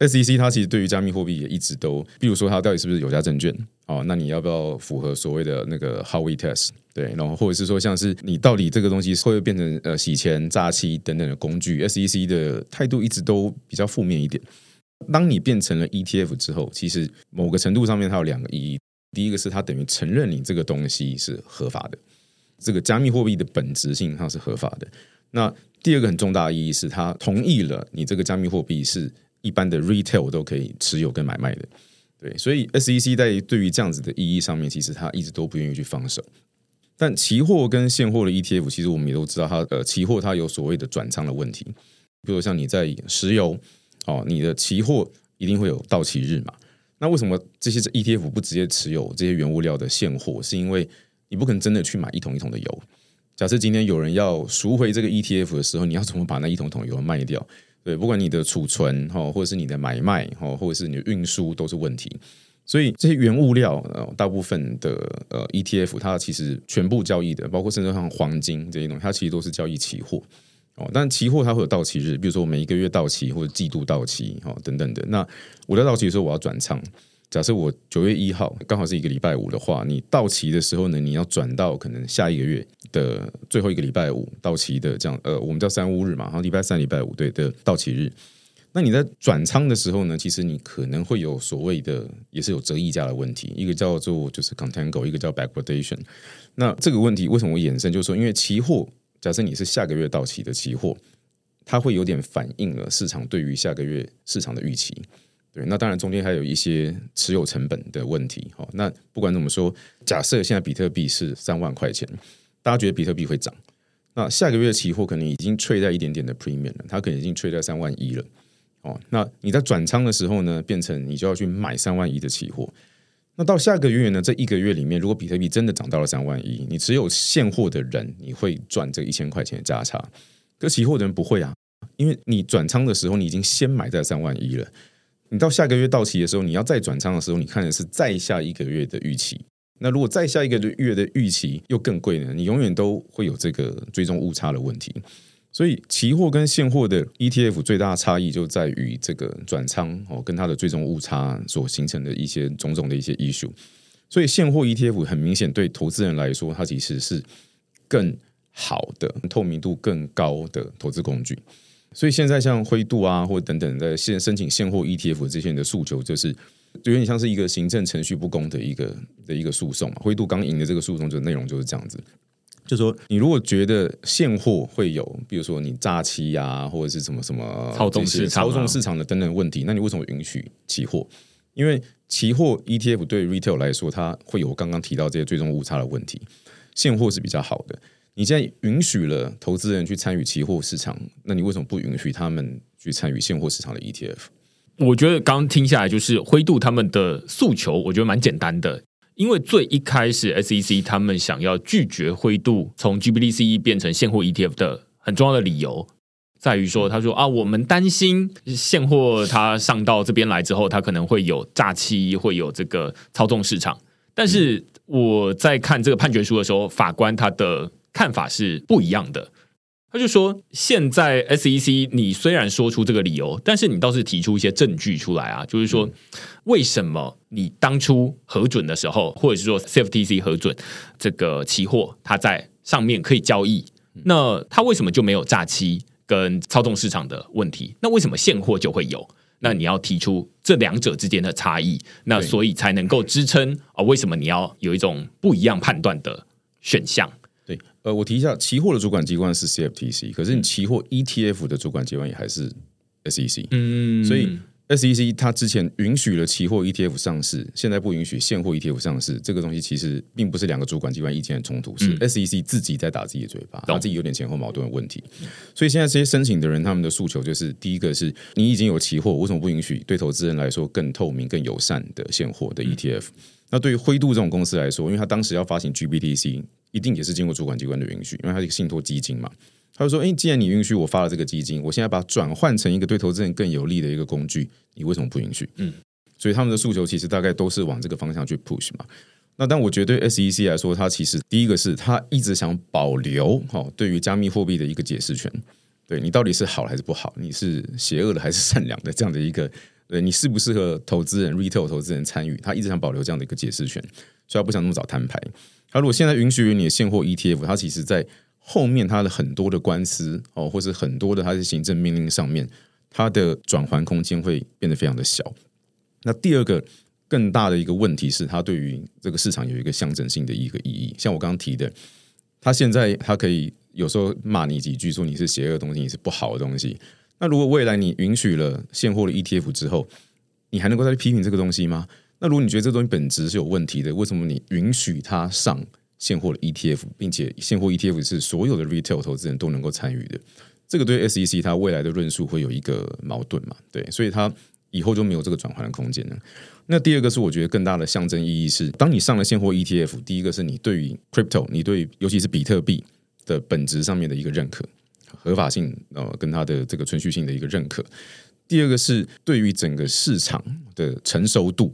SEC 它其实对于加密货币也一直都，比如说它到底是不是有价证券哦，那你要不要符合所谓的那个 Howey Test？对，然后或者是说像是你到底这个东西会不会变成呃洗钱、诈欺等等的工具？SEC 的态度一直都比较负面一点。当你变成了 ETF 之后，其实某个程度上面它有两个意义，第一个是它等于承认你这个东西是合法的，这个加密货币的本质性它是合法的。那第二个很重大的意义是，它同意了你这个加密货币是。一般的 retail 都可以持有跟买卖的，对，所以 SEC 在对于这样子的意义上面，其实它一直都不愿意去放手。但期货跟现货的 ETF，其实我们也都知道，它呃，期货它有所谓的转仓的问题，比如像你在石油哦，你的期货一定会有到期日嘛。那为什么这些 ETF 不直接持有这些原物料的现货？是因为你不可能真的去买一桶一桶的油。假设今天有人要赎回这个 ETF 的时候，你要怎么把那一桶桶油卖掉？对，不管你的储存哈，或者是你的买卖哈，或者是你的运输都是问题。所以这些原物料，大部分的呃 ETF 它其实全部交易的，包括甚至像黄金这些东西，它其实都是交易期货哦。但期货它会有到期日，比如说我每一个月到期或者季度到期哈等等的。那我在到期的时候我要转仓。假设我九月一号刚好是一个礼拜五的话，你到期的时候呢，你要转到可能下一个月的最后一个礼拜五到期的这样，呃，我们叫三五日嘛，然后礼拜三、礼拜五对的到期日。那你在转仓的时候呢，其实你可能会有所谓的也是有折溢价的问题，一个叫做就是 contango，一个叫 backwardation。那这个问题为什么会衍生？就是说，因为期货假设你是下个月到期的期货，它会有点反映了市场对于下个月市场的预期。对，那当然中间还有一些持有成本的问题。好，那不管怎么说，假设现在比特币是三万块钱，大家觉得比特币会涨，那下个月期货可能已经吹在一点点的 premium 了，它可能已经吹在三万一了。哦，那你在转仓的时候呢，变成你就要去买三万一的期货。那到下个月呢，这一个月里面，如果比特币真的涨到了三万一，你持有现货的人，你会赚这一千块钱的价差。可期货的人不会啊，因为你转仓的时候，你已经先买在三万一了。你到下个月到期的时候，你要再转仓的时候，你看的是再下一个月的预期。那如果再下一个月的预期又更贵呢？你永远都会有这个追踪误差的问题。所以，期货跟现货的 ETF 最大的差异就在于这个转仓哦，跟它的最终误差所形成的一些种种的一些 issue。所以，现货 ETF 很明显对投资人来说，它其实是更好的、透明度更高的投资工具。所以现在像灰度啊，或等等的现申请现货 ETF 这些人的诉求，就是有点像是一个行政程序不公的一个的一个诉讼嘛。灰度刚赢的这个诉讼，就内容就是这样子，就说你如果觉得现货会有，比如说你诈欺呀，或者是什么什么操纵市场操纵市场的等等问题，那你为什么允许期货？因为期货 ETF 对 retail 来说，它会有刚刚提到这些最终误差的问题，现货是比较好的。你现在允许了投资人去参与期货市场，那你为什么不允许他们去参与现货市场的 ETF？我觉得刚刚听下来，就是灰度他们的诉求，我觉得蛮简单的。因为最一开始 SEC 他们想要拒绝灰度从 GBDC 变成现货 ETF 的很重要的理由，在于说，他说啊，我们担心现货它上到这边来之后，它可能会有诈欺，会有这个操纵市场。但是我在看这个判决书的时候，法官他的。看法是不一样的。他就说：“现在 SEC，你虽然说出这个理由，但是你倒是提出一些证据出来啊。就是说，为什么你当初核准的时候，或者是说 CFTC 核准这个期货，它在上面可以交易，那它为什么就没有诈欺跟操纵市场的问题？那为什么现货就会有？那你要提出这两者之间的差异，那所以才能够支撑啊？为什么你要有一种不一样判断的选项？”呃，我提一下，期货的主管机关是 CFTC，可是你期货 ETF 的主管机关也还是 SEC，嗯，所以 SEC 它之前允许了期货 ETF 上市，现在不允许现货 ETF 上市，这个东西其实并不是两个主管机关意见的冲突，是 SEC 自己在打自己的嘴巴，他自己有点前后矛盾的问题。所以现在这些申请的人，他们的诉求就是：第一个是你已经有期货，为什么不允许对投资人来说更透明、更友善的现货的 ETF？那对于灰度这种公司来说，因为他当时要发行 GBTC。一定也是经过主管机关的允许，因为它是一个信托基金嘛。他就说：“哎，既然你允许我发了这个基金，我现在把它转换成一个对投资人更有利的一个工具，你为什么不允许？”嗯，所以他们的诉求其实大概都是往这个方向去 push 嘛。那但我觉得对 SEC 来说，它其实第一个是它一直想保留哈对于加密货币的一个解释权，对你到底是好还是不好，你是邪恶的还是善良的这样的一个对你适不适合投资人、retail 投资人参与，他一直想保留这样的一个解释权，所以他不想那么早摊牌。他如果现在允许你的现货 ETF，它其实在后面它的很多的官司哦，或是很多的它的行政命令上面，它的转还空间会变得非常的小。那第二个更大的一个问题是，它对于这个市场有一个象征性的一个意义。像我刚刚提的，他现在他可以有时候骂你几句，说你是邪恶的东西，你是不好的东西。那如果未来你允许了现货的 ETF 之后，你还能够再去批评这个东西吗？那如果你觉得这东西本质是有问题的，为什么你允许它上现货的 ETF，并且现货 ETF 是所有的 retail 投资人都能够参与的？这个对 SEC 它未来的论述会有一个矛盾嘛？对，所以它以后就没有这个转换的空间了。那第二个是我觉得更大的象征意义是，当你上了现货 ETF，第一个是你对于 crypto，你对尤其是比特币的本质上面的一个认可。合法性呃，跟它的这个存续性的一个认可。第二个是对于整个市场的成熟度，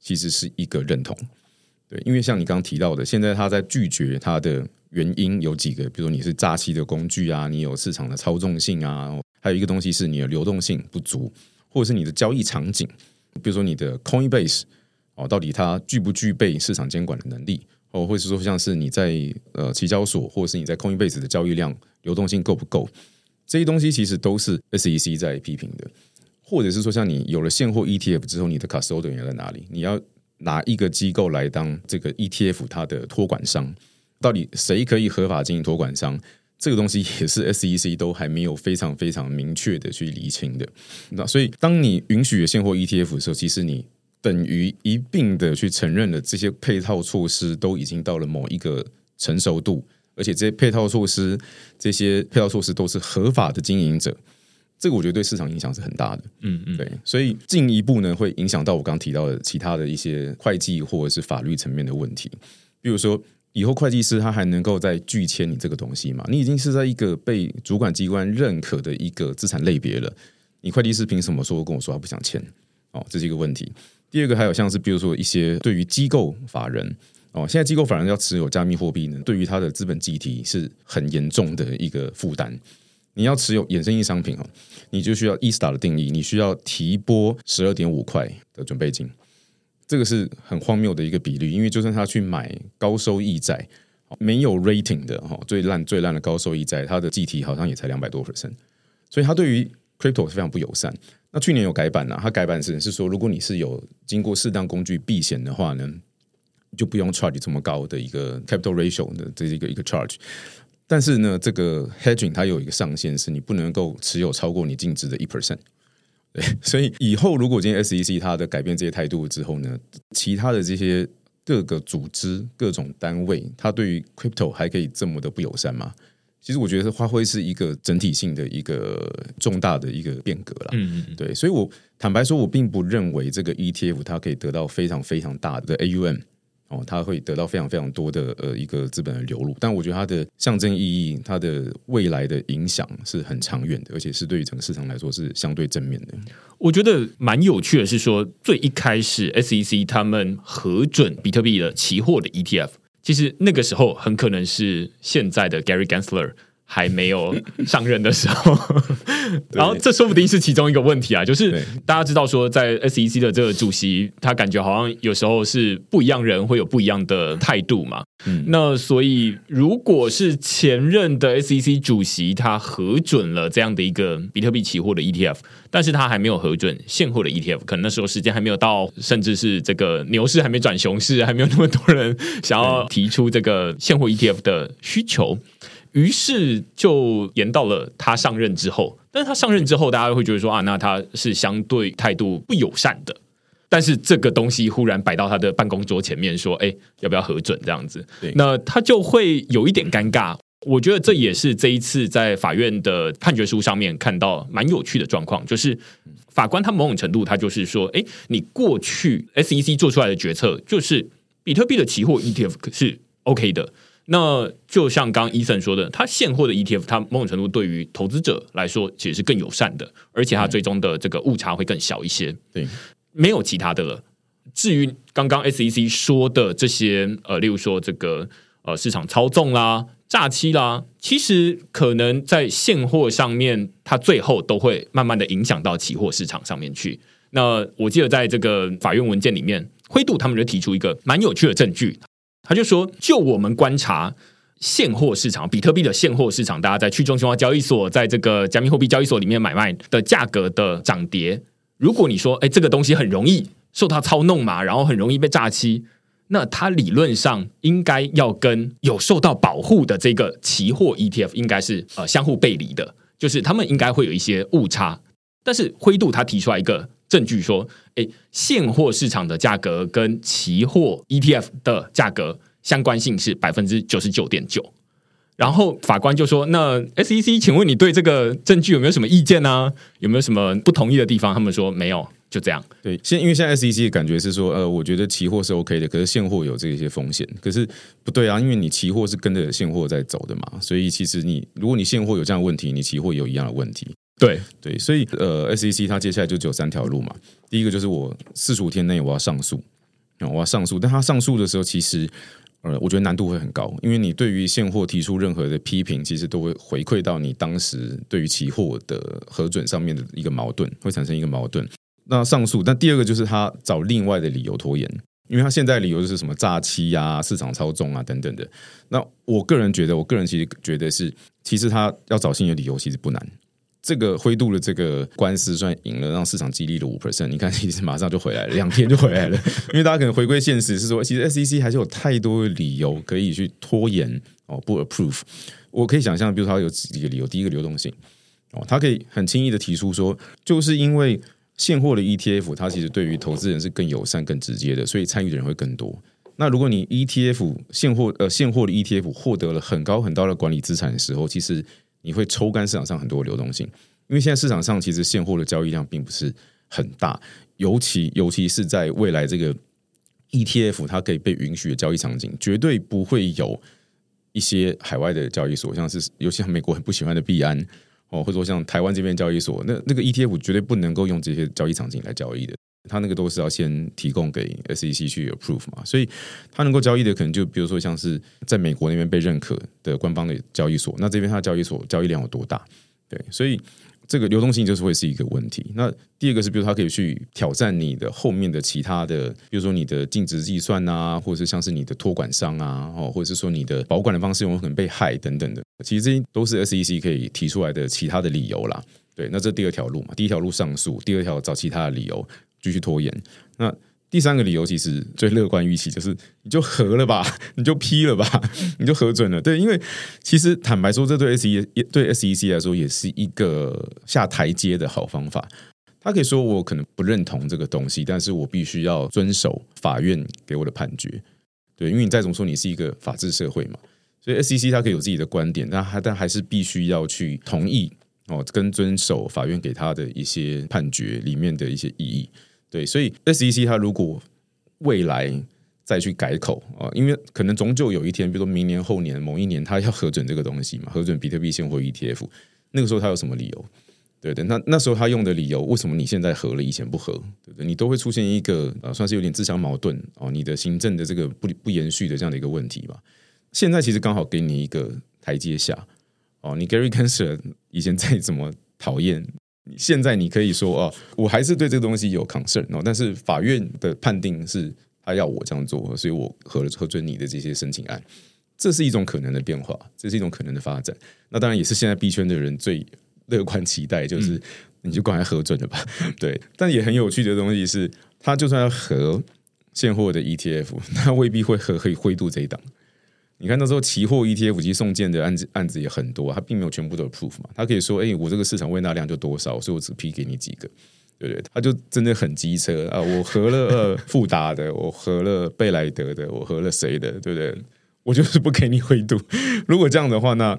其实是一个认同。对，因为像你刚刚提到的，现在他在拒绝它的原因有几个，比如说你是诈欺的工具啊，你有市场的操纵性啊，还有一个东西是你的流动性不足，或者是你的交易场景，比如说你的 Coinbase 哦，到底它具不具备市场监管的能力？哦，或者是说像是你在呃期交所，或者是你在 Coinbase 的交易量。流动性够不够？这些东西其实都是 SEC 在批评的，或者是说，像你有了现货 ETF 之后，你的 custodian 在哪里？你要拿一个机构来当这个 ETF 它的托管商，到底谁可以合法经营托管商？这个东西也是 SEC 都还没有非常非常明确的去厘清的。那所以，当你允许现货 ETF 的时候，其实你等于一并的去承认了这些配套措施都已经到了某一个成熟度。而且这些配套措施，这些配套措施都是合法的经营者，这个我觉得对市场影响是很大的。嗯嗯，对，所以进一步呢，会影响到我刚刚提到的其他的一些会计或者是法律层面的问题。比如说，以后会计师他还能够再拒签你这个东西吗？你已经是在一个被主管机关认可的一个资产类别了，你会计师凭什么说跟我说他不想签？哦，这是一个问题。第二个还有像是比如说一些对于机构法人。哦，现在机构法人要持有加密货币呢，对于他的资本计提是很严重的一个负担。你要持有衍生性商品哦，你就需要 e star 的定义，你需要提拨十二点五块的准备金，这个是很荒谬的一个比率。因为就算他去买高收益债，没有 rating 的哈，最烂最烂的高收益债，它的计提好像也才两百多 percent，所以它对于 crypto 是非常不友善。那去年有改版呢，它改版是是说，如果你是有经过适当工具避险的话呢？就不用 charge 这么高的一个 capital ratio 的这一个一个 charge，但是呢，这个 hedging 它有一个上限，是你不能够持有超过你净值的一 percent。对，所以以后如果今天 SEC 它的改变这些态度之后呢，其他的这些各个组织、各种单位，它对于 crypto 还可以这么的不友善吗？其实我觉得它会是一个整体性的一个重大的一个变革了。嗯嗯，对，所以我坦白说，我并不认为这个 ETF 它可以得到非常非常大的 AUM。哦，它会得到非常非常多的呃一个资本的流入，但我觉得它的象征意义，它的未来的影响是很长远的，而且是对于整个市场来说是相对正面的。我觉得蛮有趣的是说，最一开始 SEC 他们核准比特币的期货的 ETF，其实那个时候很可能是现在的 Gary Gensler。还没有上任的时候，然后这说不定是其中一个问题啊，就是大家知道说，在 SEC 的这个主席，他感觉好像有时候是不一样人会有不一样的态度嘛。嗯，那所以如果是前任的 SEC 主席，他核准了这样的一个比特币期货的 ETF，但是他还没有核准现货的 ETF，可能那时候时间还没有到，甚至是这个牛市还没转熊市，还没有那么多人想要提出这个现货 ETF 的需求。于是就延到了他上任之后，但是他上任之后，大家会觉得说啊，那他是相对态度不友善的。但是这个东西忽然摆到他的办公桌前面，说，哎，要不要核准这样子？那他就会有一点尴尬。我觉得这也是这一次在法院的判决书上面看到蛮有趣的状况，就是法官他某种程度他就是说，哎，你过去 SEC 做出来的决策，就是比特币的期货 ETF 是 OK 的。那就像刚伊森说的，它现货的 ETF，它某种程度对于投资者来说其实是更友善的，而且它最终的这个误差会更小一些。对，没有其他的了。至于刚刚 SEC 说的这些，呃，例如说这个呃市场操纵啦、诈欺啦，其实可能在现货上面，它最后都会慢慢的影响到期货市场上面去。那我记得在这个法院文件里面，灰度他们就提出一个蛮有趣的证据，他就说，就我们观察现货市场，比特币的现货市场，大家在去中心化交易所，在这个加密货币交易所里面买卖的价格的涨跌，如果你说，哎，这个东西很容易受到操弄嘛，然后很容易被诈欺。那它理论上应该要跟有受到保护的这个期货 ETF 应该是呃相互背离的，就是他们应该会有一些误差。但是灰度他提出来一个证据说，哎，现货市场的价格跟期货 ETF 的价格相关性是百分之九十九点九。然后法官就说：“那 SEC，请问你对这个证据有没有什么意见呢？有没有什么不同意的地方？”他们说没有。就这样，对，现因为现在 SEC 的感觉是说，呃，我觉得期货是 OK 的，可是现货有这些风险，可是不对啊，因为你期货是跟着现货在走的嘛，所以其实你如果你现货有这样的问题，你期货有一样的问题，对对，所以呃，SEC 它接下来就只有三条路嘛，第一个就是我四十五天内我要上诉，我要上诉，但他上诉的时候，其实呃，我觉得难度会很高，因为你对于现货提出任何的批评，其实都会回馈到你当时对于期货的核准上面的一个矛盾，会产生一个矛盾。那上诉，那第二个就是他找另外的理由拖延，因为他现在理由就是什么诈欺啊、市场操纵啊等等的。那我个人觉得，我个人其实觉得是，其实他要找新的理由其实不难。这个灰度的这个官司算赢了，让市场激励了五 percent。你看，其实马上就回来了，两天就回来了。因为大家可能回归现实，是说其实 SEC 还是有太多的理由可以去拖延哦，不 approve。我可以想象，比如说他有几个理由，第一个流动性哦，他可以很轻易的提出说，就是因为。现货的 ETF，它其实对于投资人是更友善、更直接的，所以参与的人会更多。那如果你 ETF 现货呃现货的 ETF 获得了很高很高的管理资产的时候，其实你会抽干市场上很多流动性，因为现在市场上其实现货的交易量并不是很大，尤其尤其是在未来这个 ETF 它可以被允许的交易场景，绝对不会有一些海外的交易所，像是尤其像美国很不喜欢的币安。哦，或者说像台湾这边交易所，那那个 ETF 绝对不能够用这些交易场景来交易的，他那个都是要先提供给 SEC 去 approve 嘛，所以他能够交易的可能就比如说像是在美国那边被认可的官方的交易所，那这边它交易所交易量有多大？对，所以。这个流动性就是会是一个问题。那第二个是，比如他可以去挑战你的后面的其他的，比如说你的净值计算啊，或者是像是你的托管商啊，哦，或者是说你的保管的方式有可能被害等等的。其实这些都是 SEC 可以提出来的其他的理由啦。对，那这第二条路嘛，第一条路上诉，第二条找其他的理由继续拖延。那第三个理由其实最乐观预期就是你就合了吧，你就批了吧，你就核准了。对，因为其实坦白说，这对 S E 对 S E C 来说也是一个下台阶的好方法。他可以说我可能不认同这个东西，但是我必须要遵守法院给我的判决。对，因为你再怎么说，你是一个法治社会嘛，所以 S E C 它可以有自己的观点，但还但还是必须要去同意哦，跟遵守法院给他的一些判决里面的一些意义。对，所以 SEC 它如果未来再去改口啊，因为可能终究有一天，比如说明年后年某一年，它要核准这个东西嘛，核准比特币现货 ETF，那个时候它有什么理由？对对，那那时候他用的理由，为什么你现在合了，以前不合？对不对？你都会出现一个呃，算是有点自相矛盾哦，你的行政的这个不不延续的这样的一个问题吧。现在其实刚好给你一个台阶下哦，你 Gary Gensler 以前再怎么讨厌。现在你可以说啊，我还是对这个东西有 concern 哦，但是法院的判定是他要我这样做，所以我核核准你的这些申请案，这是一种可能的变化，这是一种可能的发展。那当然也是现在币圈的人最乐观期待，就是你就赶快核准了吧。对，但也很有趣的东西是，他就算要核现货的 ETF，他未必会核可以灰度这一档。你看那时候期货 ETF 及送件的案子案子也很多，他并没有全部都 proof 嘛，他可以说，哎，我这个市场未纳量就多少，所以我只批给你几个，对不对？他就真的很机车啊！我合了富达的，我合了贝莱德的，我合了谁的，对不对？我就是不给你回度。如果这样的话，那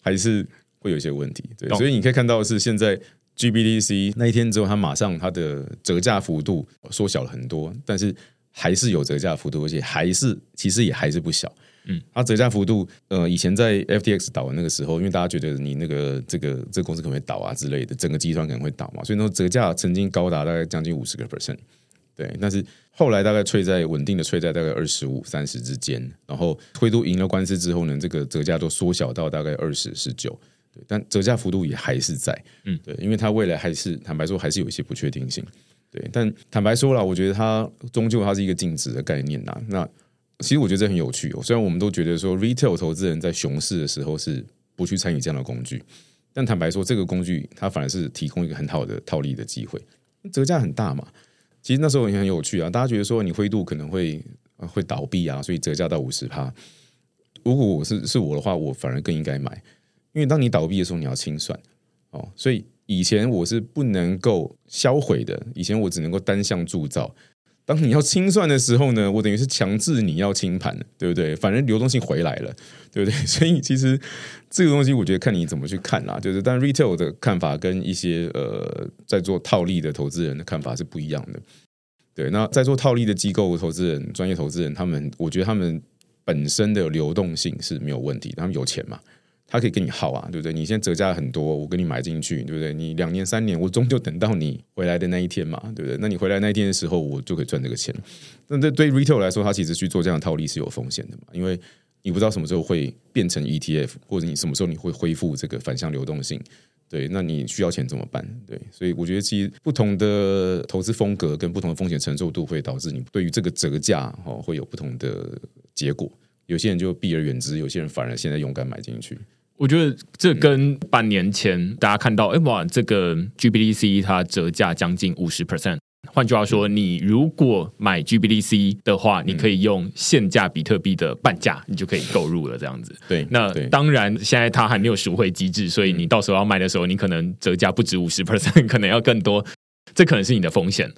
还是会有一些问题。对，所以你可以看到是现在 GBDC 那一天之后，它马上它的折价幅度缩小了很多，但是还是有折价幅度，而且还是其实也还是不小。嗯，它折价幅度，呃，以前在 FTX 倒的那个时候，因为大家觉得你那个这个这个公司可能会倒啊之类的，整个集团可能会倒嘛，所以那折价曾经高达大概将近五十个 percent，对。但是后来大概吹在稳定的吹在大概二十五三十之间，然后灰都赢了官司之后呢，这个折价都缩小到大概二十十九，对。但折价幅度也还是在，嗯，对，因为它未来还是坦白说还是有一些不确定性。对，但坦白说了，我觉得它终究它是一个净值的概念呐。那其实我觉得这很有趣哦。虽然我们都觉得说 retail 投资人在熊市的时候是不去参与这样的工具，但坦白说，这个工具它反而是提供一个很好的套利的机会，折价很大嘛。其实那时候也很有趣啊，大家觉得说你灰度可能会会倒闭啊，所以折价到五十趴。如果我是是我的话，我反而更应该买，因为当你倒闭的时候，你要清算哦。所以以前我是不能够销毁的，以前我只能够单向铸造。当你要清算的时候呢，我等于是强制你要清盘，对不对？反正流动性回来了，对不对？所以其实这个东西，我觉得看你怎么去看啦。就是，但 retail 的看法跟一些呃在做套利的投资人的看法是不一样的。对，那在做套利的机构投资人、专业投资人，他们我觉得他们本身的流动性是没有问题，他们有钱嘛。他可以跟你耗啊，对不对？你现在折价很多，我跟你买进去，对不对？你两年三年，我终究等到你回来的那一天嘛，对不对？那你回来那一天的时候，我就可以赚这个钱。那这对 retail 来说，他其实去做这样的套利是有风险的嘛，因为你不知道什么时候会变成 ETF，或者你什么时候你会恢复这个反向流动性。对，那你需要钱怎么办？对，所以我觉得其实不同的投资风格跟不同的风险承受度，会导致你对于这个折价哦会有不同的结果。有些人就避而远之，有些人反而现在勇敢买进去。我觉得这跟半年前大家看到，哎哇，这个 GBDC 它折价将近五十 percent。换句话说，你如果买 GBDC 的话，你可以用现价比特币的半价，你就可以购入了。这样子，对。那当然，现在它还没有赎回机制，所以你到时候要卖的时候，你可能折价不止五十 percent，可能要更多。这可能是你的风险，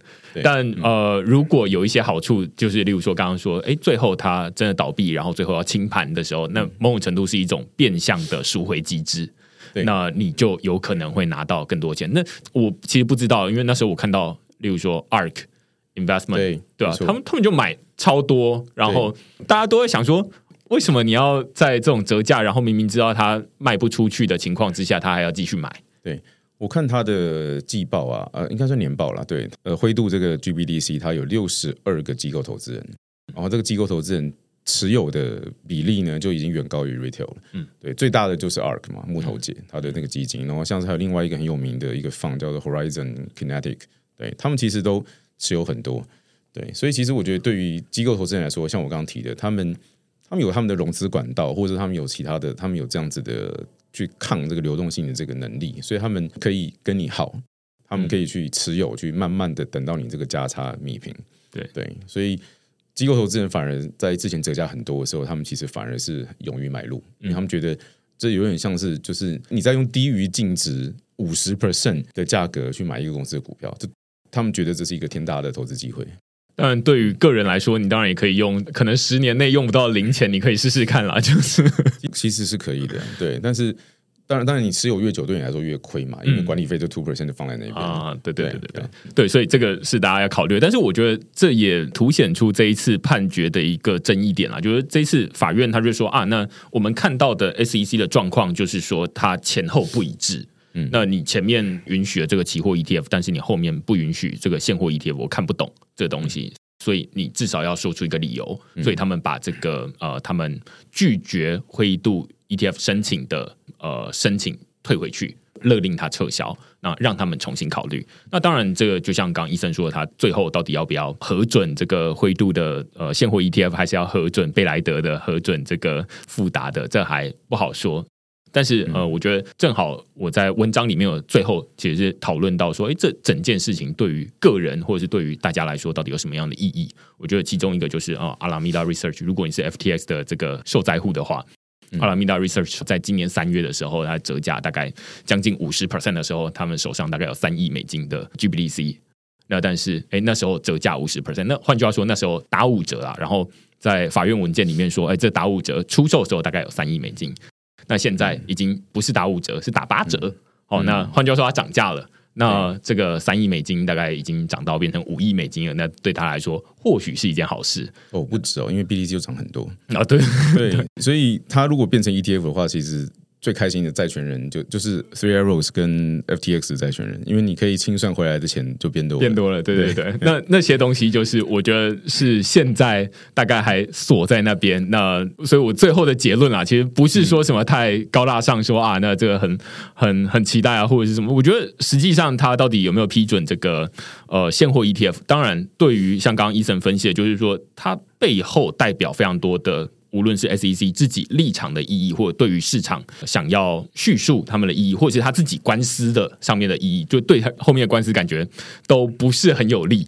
但呃，如果有一些好处，就是例如说刚刚说，哎，最后它真的倒闭，然后最后要清盘的时候，那某种程度是一种变相的赎回机制，那你就有可能会拿到更多钱。那我其实不知道，因为那时候我看到，例如说 ARK Investment，对吧？他们他们就买超多，然后大家都会想说，为什么你要在这种折价，然后明明知道它卖不出去的情况之下，他还要继续买？对。我看他的季报啊，呃，应该算年报了。对，呃，灰度这个 GBDC 它有六十二个机构投资人，然后这个机构投资人持有的比例呢，就已经远高于 Retail 了。嗯，对，最大的就是 ARK 嘛，木头姐他的那个基金，然后像是还有另外一个很有名的一个 fund 叫做 Horizon Kinetic，对他们其实都持有很多。对，所以其实我觉得对于机构投资人来说，像我刚刚提的，他们他们有他们的融资管道，或者他们有其他的，他们有这样子的。去抗这个流动性的这个能力，所以他们可以跟你耗，他们可以去持有，去慢慢的等到你这个价差弭平。对对，所以机构投资人反而在之前折价很多的时候，他们其实反而是勇于买入，因为他们觉得这有点像是就是你在用低于净值五十 percent 的价格去买一个公司的股票，这他们觉得这是一个天大的投资机会。当然，对于个人来说，你当然也可以用，可能十年内用不到零钱，你可以试试看啦。就是其实是可以的，对。但是当然，当然你持有越久，对你来说越亏嘛，因为管理费就 two percent 就放在那边啊。对对对对对对，所以这个是大家要考虑。但是我觉得这也凸显出这一次判决的一个争议点啦，就是这一次法院他就说啊，那我们看到的 SEC 的状况就是说它前后不一致。嗯，那你前面允许了这个期货 ETF，但是你后面不允许这个现货 ETF，我看不懂这东西，所以你至少要说出一个理由。所以他们把这个呃，他们拒绝灰度 ETF 申请的呃申请退回去，勒令他撤销，那让他们重新考虑。那当然，这个就像刚医生说的，他最后到底要不要核准这个灰度的呃现货 ETF，还是要核准贝莱德的核准这个富达的，这还不好说。但是呃，我觉得正好我在文章里面有最后其实是讨论到说，哎，这整件事情对于个人或者是对于大家来说，到底有什么样的意义？我觉得其中一个就是啊，阿拉米达 Research，如果你是 FTX 的这个受灾户的话，阿拉米达 Research 在今年三月的时候，它折价大概将近五十 percent 的时候，他们手上大概有三亿美金的 GBDC。那但是哎，那时候折价五十 percent，那换句话说，那时候打五折啊。然后在法院文件里面说，哎，这打五折出售的时候大概有三亿美金。那现在已经不是打五折，是打八折。哦，那换句话说，它涨价了。那这个三亿美金大概已经涨到变成五亿美金了。那对他来说，或许是一件好事。哦，不止哦，因为 BTC 又涨很多啊。对 对，所以它如果变成 ETF 的话，其实最开心的债权人就就是 Three Arrows 跟 FTX 的债权人，因为你可以清算回来的钱就变多了变多了，对对对。那那些东西就是我觉得是现在大概还锁在那边。那所以我最后的结论啊，其实不是说什么太高大上，说啊，那这个很很很期待啊，或者是什么。我觉得实际上他到底有没有批准这个呃现货 ETF？当然，对于像刚刚医生分析，的，就是说它背后代表非常多的。无论是 SEC 自己立场的意义，或对于市场想要叙述他们的意义，或是他自己官司的上面的意义，就对他后面的官司感觉都不是很有利。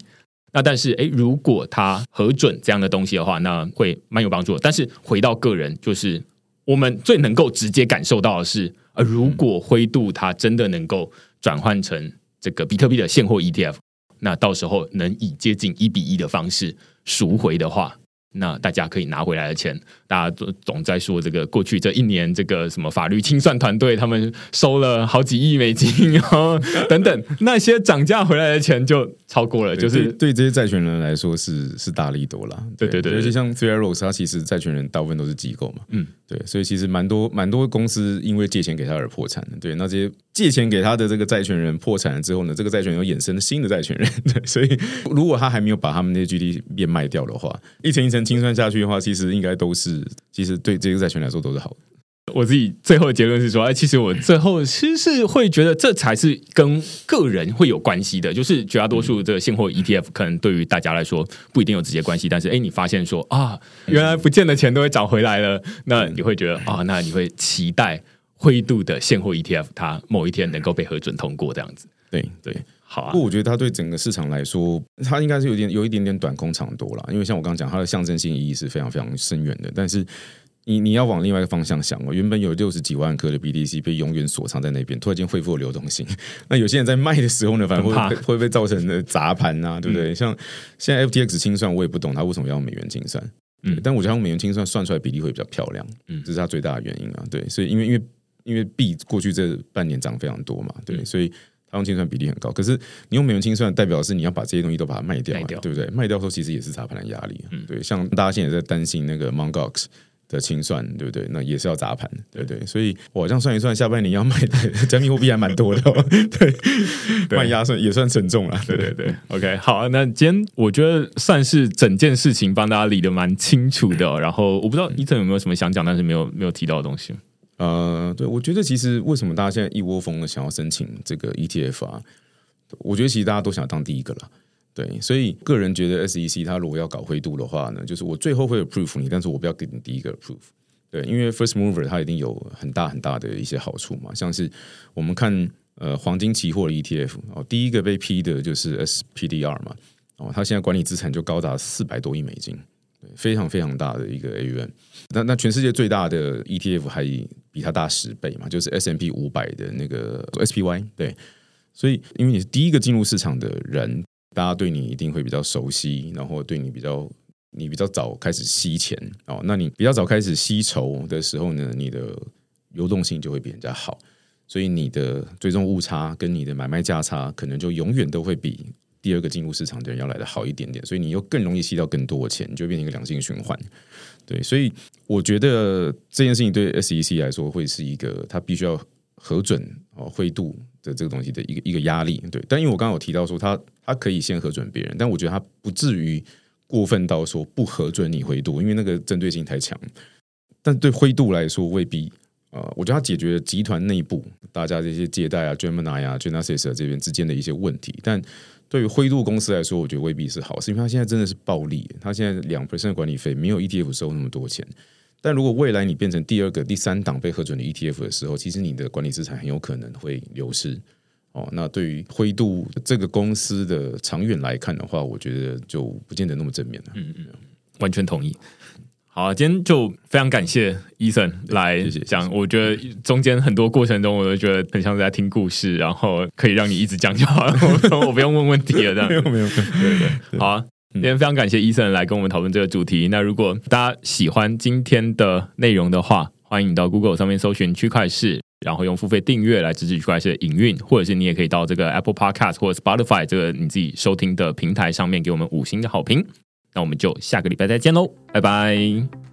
那但是，诶，如果他核准这样的东西的话，那会蛮有帮助。但是回到个人，就是我们最能够直接感受到的是，呃，如果灰度它真的能够转换成这个比特币的现货 ETF，那到时候能以接近一比一的方式赎回的话。那大家可以拿回来的钱，大家总总在说这个过去这一年，这个什么法律清算团队他们收了好几亿美金，然后等等那些涨价回来的钱就超过了，就是对这些债权人来说是是大力多了。对对对，尤其像 Three Arrows，它其实债权人大部分都是机构嘛，嗯，对，所以其实蛮多蛮多公司因为借钱给他而破产的。对，那这些借钱给他的这个债权人破产了之后呢，这个债权人又衍生了新的债权人。对，所以如果他还没有把他们那些 GD 变卖掉的话，一层一层。清算下去的话，其实应该都是，其实对这个债权来说都是好的。我自己最后的结论是说，哎，其实我最后其实是会觉得这才是跟个人会有关系的，就是绝大多数这个现货 ETF 可能对于大家来说不一定有直接关系，但是哎，你发现说啊，原来不见的钱都会找回来了，那你会觉得啊，那你会期待灰度的现货 ETF 它某一天能够被核准通过这样子。对对。好啊，不过我觉得它对整个市场来说，它应该是有点有一点点短空长多了。因为像我刚刚讲，它的象征性意义是非常非常深远的。但是你你要往另外一个方向想哦，原本有六十几万颗的 BTC 被永远锁藏在那边，突然间恢复了流动性。那有些人在卖的时候呢，反而会会被造成的砸盘啊，对不对？像现在 FTX 清算，我也不懂他为什么要美元清算。嗯，但我觉得用美元清算算出来比例会比较漂亮。嗯，这是它最大的原因啊。对，所以因为因为因为币过去这半年涨非常多嘛，对，所以。它用清算比例很高，可是你用美元清算，代表是你要把这些东西都把它卖掉，对不对？卖掉的时候其实也是砸盘的压力，嗯对。像大家现在在担心那个 Mongox 的清算，对不对？那也是要砸盘，对不对？所以我这样算一算，下半年要卖的加密货币还蛮多的，对，卖压算也算沉重了，对对对。OK，好，那今天我觉得算是整件事情帮大家理的蛮清楚的，然后我不知道伊森有没有什么想讲，但是没有没有提到的东西。呃，对，我觉得其实为什么大家现在一窝蜂的想要申请这个 ETF 啊？我觉得其实大家都想当第一个了，对，所以个人觉得 SEC 它如果要搞灰度的话呢，就是我最后会 approve 你，但是我不要给你第一个 approve，对，因为 first mover 它一定有很大很大的一些好处嘛，像是我们看呃黄金期货的 ETF 哦，第一个被批的就是 SPDR 嘛，哦，它现在管理资产就高达四百多亿美金。对非常非常大的一个 AUM，那那全世界最大的 ETF 还比它大十倍嘛，就是 S M P 五百的那个 SPY。对，所以因为你是第一个进入市场的人，大家对你一定会比较熟悉，然后对你比较你比较早开始吸钱哦，那你比较早开始吸筹的时候呢，你的流动性就会比人家好，所以你的最终误差跟你的买卖价差可能就永远都会比。第二个进入市场的人要来的好一点点，所以你又更容易吸到更多的钱，就变成一个良性循环。对，所以我觉得这件事情对 SEC 来说会是一个他必须要核准哦灰度的这个东西的一个一个压力。对，但因为我刚刚有提到说他他可以先核准别人，但我觉得他不至于过分到说不核准你灰度，因为那个针对性太强。但对灰度来说未必。呃，我觉得他解决集团内部大家这些借贷啊、Gemini 啊、Genesis 这边之间的一些问题，但对于灰度公司来说，我觉得未必是好，事因为他现在真的是暴利，他现在两 percent 管理费没有 ETF 收那么多钱。但如果未来你变成第二个、第三档被核准的 ETF 的时候，其实你的管理资产很有可能会流失。哦，那对于灰度这个公司的长远来看的话，我觉得就不见得那么正面了。嗯嗯，完全同意。好，今天就非常感谢伊森来讲。我觉得中间很多过程中，我都觉得很像是在听故事，然后可以让你一直讲就好了，我 不用问问题了。这样没有 没有，对对。好，今天非常感谢伊森来跟我们讨论这个主题。那如果大家喜欢今天的内容的话，欢迎到 Google 上面搜寻区块市，然后用付费订阅来支持区块市的营运，或者是你也可以到这个 Apple Podcast 或者 Spotify 这个你自己收听的平台上面给我们五星的好评。那我们就下个礼拜再见喽，拜拜。